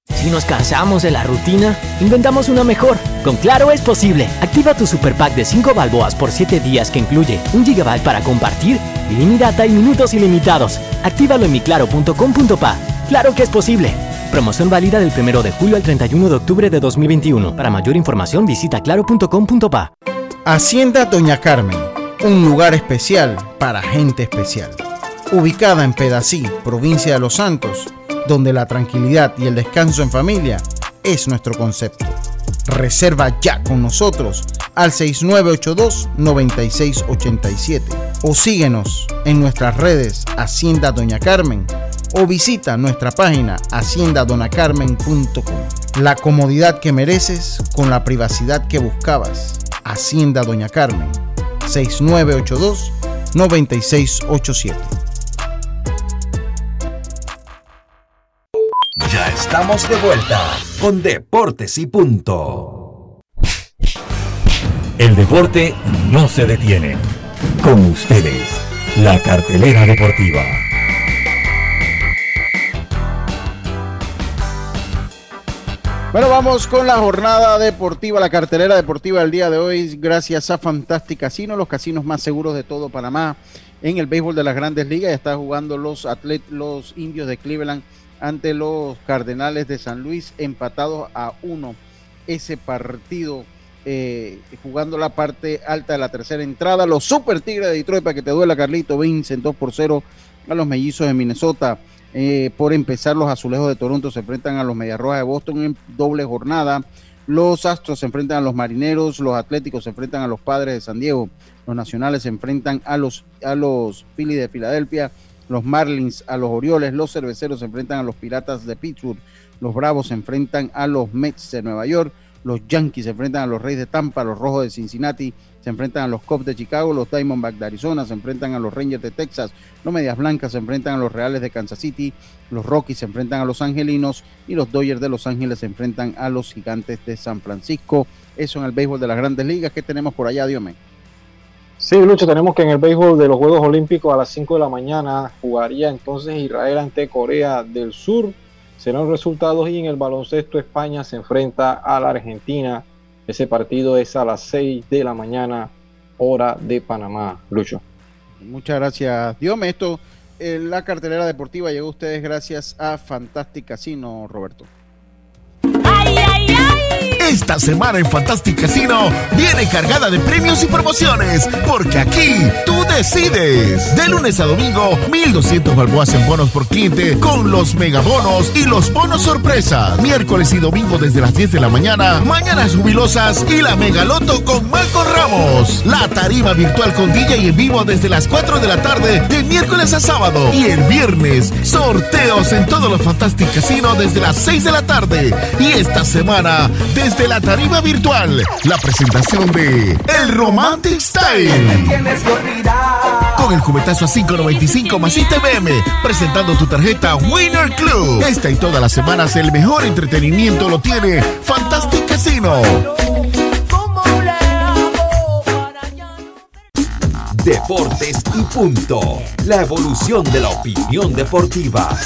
S14: Si nos cansamos de la rutina, inventamos una mejor. Con Claro es posible. Activa tu super pack de 5 balboas por 7 días que incluye un gigabyte para compartir, ilimitada y minutos ilimitados. Actívalo en miclaro.com.pa. Claro que es posible. Promoción válida del 1 de julio al 31 de octubre de 2021. Para mayor información visita claro.com.pa.
S8: Hacienda Doña Carmen, un lugar especial para gente especial. Ubicada en Pedací, provincia de Los Santos, donde la tranquilidad y el descanso en familia es nuestro concepto. Reserva ya con nosotros al 6982-9687 o síguenos en nuestras redes Hacienda Doña Carmen o visita nuestra página haciendadonacarmen.com. La comodidad que mereces con la privacidad que buscabas. Hacienda Doña Carmen, 6982-9687.
S6: Ya estamos de vuelta con Deportes y Punto.
S1: El deporte no se detiene. Con ustedes, la cartelera deportiva.
S8: Bueno, vamos con la jornada deportiva, la cartelera deportiva del día de hoy, gracias a Fantastic Casino, los casinos más seguros de todo Panamá. En el béisbol de las grandes ligas ya están jugando los, atlet los indios de Cleveland ante los Cardenales de San Luis, empatados a uno. Ese partido eh, jugando la parte alta de la tercera entrada. Los Super Tigres de Detroit, para que te duela, Carlito, Vincent 2 por 0 a los Mellizos de Minnesota. Eh, por empezar, los azulejos de Toronto se enfrentan a los Mediarrojas de Boston en doble jornada. Los Astros se enfrentan a los Marineros, los Atléticos se enfrentan a los Padres de San Diego, los Nacionales se enfrentan a los, a los Phillies de Filadelfia, los Marlins a los Orioles, los Cerveceros se enfrentan a los Piratas de Pittsburgh, los Bravos se enfrentan a los Mets de Nueva York, los Yankees se enfrentan a los Reyes de Tampa, los Rojos de Cincinnati se enfrentan a los Cubs de Chicago, los Diamondbacks de Arizona se enfrentan a los Rangers de Texas, los Medias Blancas se enfrentan a los Reales de Kansas City, los Rockies se enfrentan a los Angelinos y los Dodgers de Los Ángeles se enfrentan a los Gigantes de San Francisco. Eso en el béisbol de las grandes ligas. ¿Qué tenemos por allá, Diome?
S10: Sí, Lucho, tenemos que en el béisbol de los Juegos Olímpicos a las 5 de la mañana jugaría entonces Israel ante Corea del Sur. Serán resultados y en el baloncesto España se enfrenta a la Argentina. Ese partido es a las 6 de la mañana, hora de Panamá. Lucho.
S8: Muchas gracias, Diome. Esto, eh, la cartelera deportiva llegó a ustedes gracias a Fantastic Casino, Roberto.
S15: Esta semana en Fantastic Casino viene cargada de premios y promociones, porque aquí tú decides. De lunes a domingo, 1200 balboas en bonos por cliente con los megabonos y los bonos sorpresa. Miércoles y domingo desde las 10 de la mañana, mañanas jubilosas y la megaloto con Malcolm Ramos. La tarima virtual con DJ y en vivo desde las 4 de la tarde de miércoles a sábado. Y el viernes, sorteos en todos los Fantastic Casino desde las 6 de la tarde. Y esta semana, desde la tarima virtual, la presentación de El Romantic Style. Con el cubetazo a 5.95 más ITBM, presentando tu tarjeta Winner Club. Esta y todas las semanas el mejor entretenimiento lo tiene Fantastic Casino.
S6: Deportes y punto. La evolución de la opinión deportiva.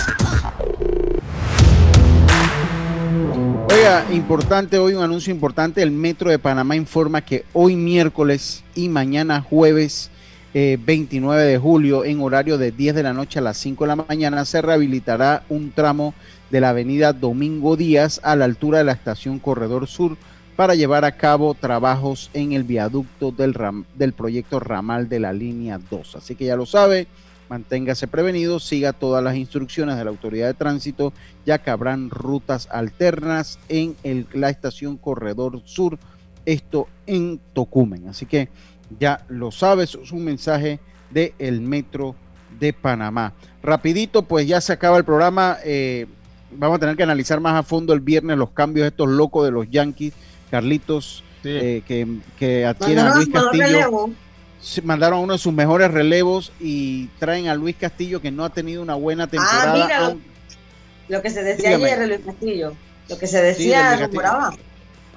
S8: Oiga, importante hoy, un anuncio importante. El Metro de Panamá informa que hoy miércoles y mañana jueves eh, 29 de julio, en horario de 10 de la noche a las 5 de la mañana, se rehabilitará un tramo de la avenida Domingo Díaz a la altura de la estación Corredor Sur para llevar a cabo trabajos en el viaducto del, ram- del proyecto Ramal de la línea 2. Así que ya lo sabe, manténgase prevenido, siga todas las instrucciones de la autoridad de tránsito, ya que habrán rutas alternas en el- la estación Corredor Sur, esto en Tocumen. Así que ya lo sabes, es un mensaje del el Metro de Panamá. Rapidito, pues ya se acaba el programa. eh, vamos a tener que analizar más a fondo el viernes los cambios estos locos de los Yankees. Carlitos, eh, que, que adquieren a Luis Castillo. Mandaron a uno de sus mejores relevos y traen a Luis Castillo que no ha tenido una buena temporada.
S9: Ah, mira, lo, que se decía
S8: Dígame.
S9: ayer de Luis Castillo. Lo que se decía, rumoraba.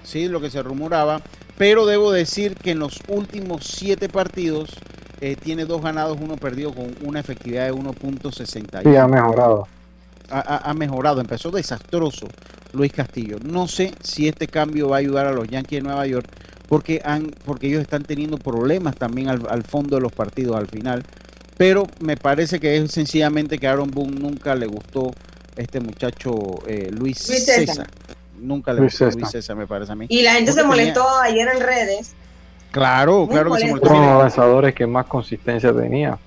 S8: Sí, lo que se rumoraba. Pero debo decir que en los últimos siete partidos eh, tiene dos ganados, uno perdido con una efectividad de 1.61.
S10: Sí, ha mejorado.
S8: Ha, ha- ha mejorado, empezó desastroso Luis Castillo. No sé si este cambio va a ayudar a los Yankees de Nueva York porque, han, porque ellos están teniendo problemas también al, al fondo de los partidos al final. Pero me parece que es sencillamente que a Aaron Boone nunca le gustó este muchacho eh, Luis,
S9: Luis
S8: César.
S9: César.
S8: Nunca le
S10: Luis
S8: gustó
S10: César.
S8: Luis César, me parece a mí.
S9: Y la gente se
S8: tenía-
S9: molestó ayer en redes.
S8: Claro,
S9: Muy
S8: claro que se molestó.
S10: Uno de los lanzadores que más consistencia tenía.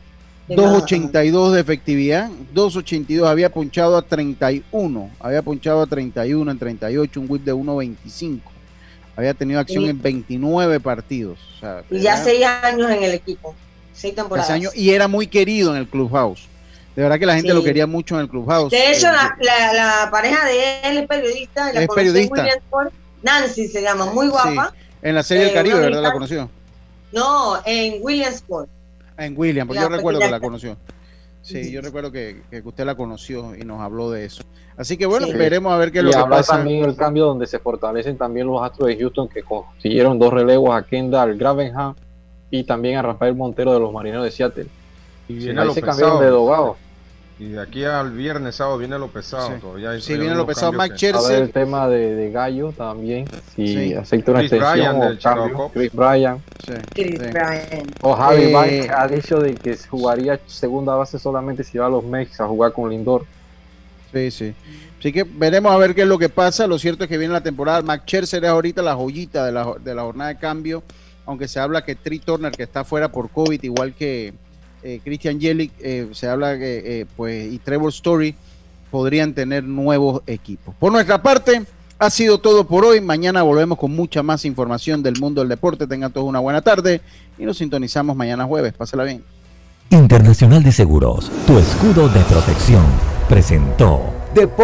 S8: 2.82 de efectividad, 2.82, había punchado a 31, había punchado a 31 en 38, un whip de 1.25. Había tenido acción en 29 partidos. o sea,
S9: Y ya seis años en el equipo. Seis temporadas.
S8: y era muy querido en el clubhouse. De verdad que la gente
S9: Sí.
S8: lo quería mucho en el clubhouse.
S9: De hecho,
S8: Eh,
S9: la, la, la pareja de él es periodista. La
S8: Es periodista.
S9: Williamsport. Nancy se llama, muy guapa.
S8: en la serie del
S9: eh,
S8: Caribe,
S9: una
S8: ¿verdad? La conoció.
S9: No, en Williamsport.
S8: En William, porque
S9: La
S8: yo recuerdo que la conoció. Sí, yo recuerdo que, que usted la conoció y nos habló de eso. Así que bueno,
S10: Sí.
S8: veremos a ver qué es
S10: y
S8: lo que pasa.
S10: también el cambio donde se fortalecen también los Astros de Houston que consiguieron dos relevos a Kendall Gravenham y también a Rafael Montero de los Marineros de Seattle.
S11: Y
S10: Sí,
S11: viene
S10: ahí se cambiaron de dogado.
S11: Y de aquí al viernes, sábado, viene lo pesado.
S8: Sí.
S11: Todavía hay-
S8: Sí,
S11: hay
S8: viene lo pesado. Mike
S11: que-
S10: A ver
S8: Scherzer,
S10: el tema de, de Gallo también, si
S8: Sí.
S10: acepta una
S11: Chris
S10: extensión
S11: Bryan
S10: o cambio. Chris Bryan.
S8: sí,
S9: Chris
S8: sí.
S9: Bryant.
S10: O Javi
S8: Eh,
S10: ha dicho de que jugaría segunda base solamente si va a los Mex a jugar con Lindor.
S8: Sí, sí. Así que veremos a ver qué es lo que pasa. Lo cierto es que viene la temporada. Max Scherzer es ahorita la joyita de la, de la jornada de cambio. Aunque se habla que Tri Turner, que está fuera por COVID, igual que eh, Christian Yelich, eh, se habla que, eh, pues, y Trevor Story podrían tener nuevos equipos. Por nuestra parte, ha sido todo por hoy. Mañana volvemos con mucha más información del mundo del deporte. Tengan todos una buena tarde y nos sintonizamos mañana jueves. Pásala bien.
S1: Internacional de Seguros, tu escudo de protección, presentó Deportes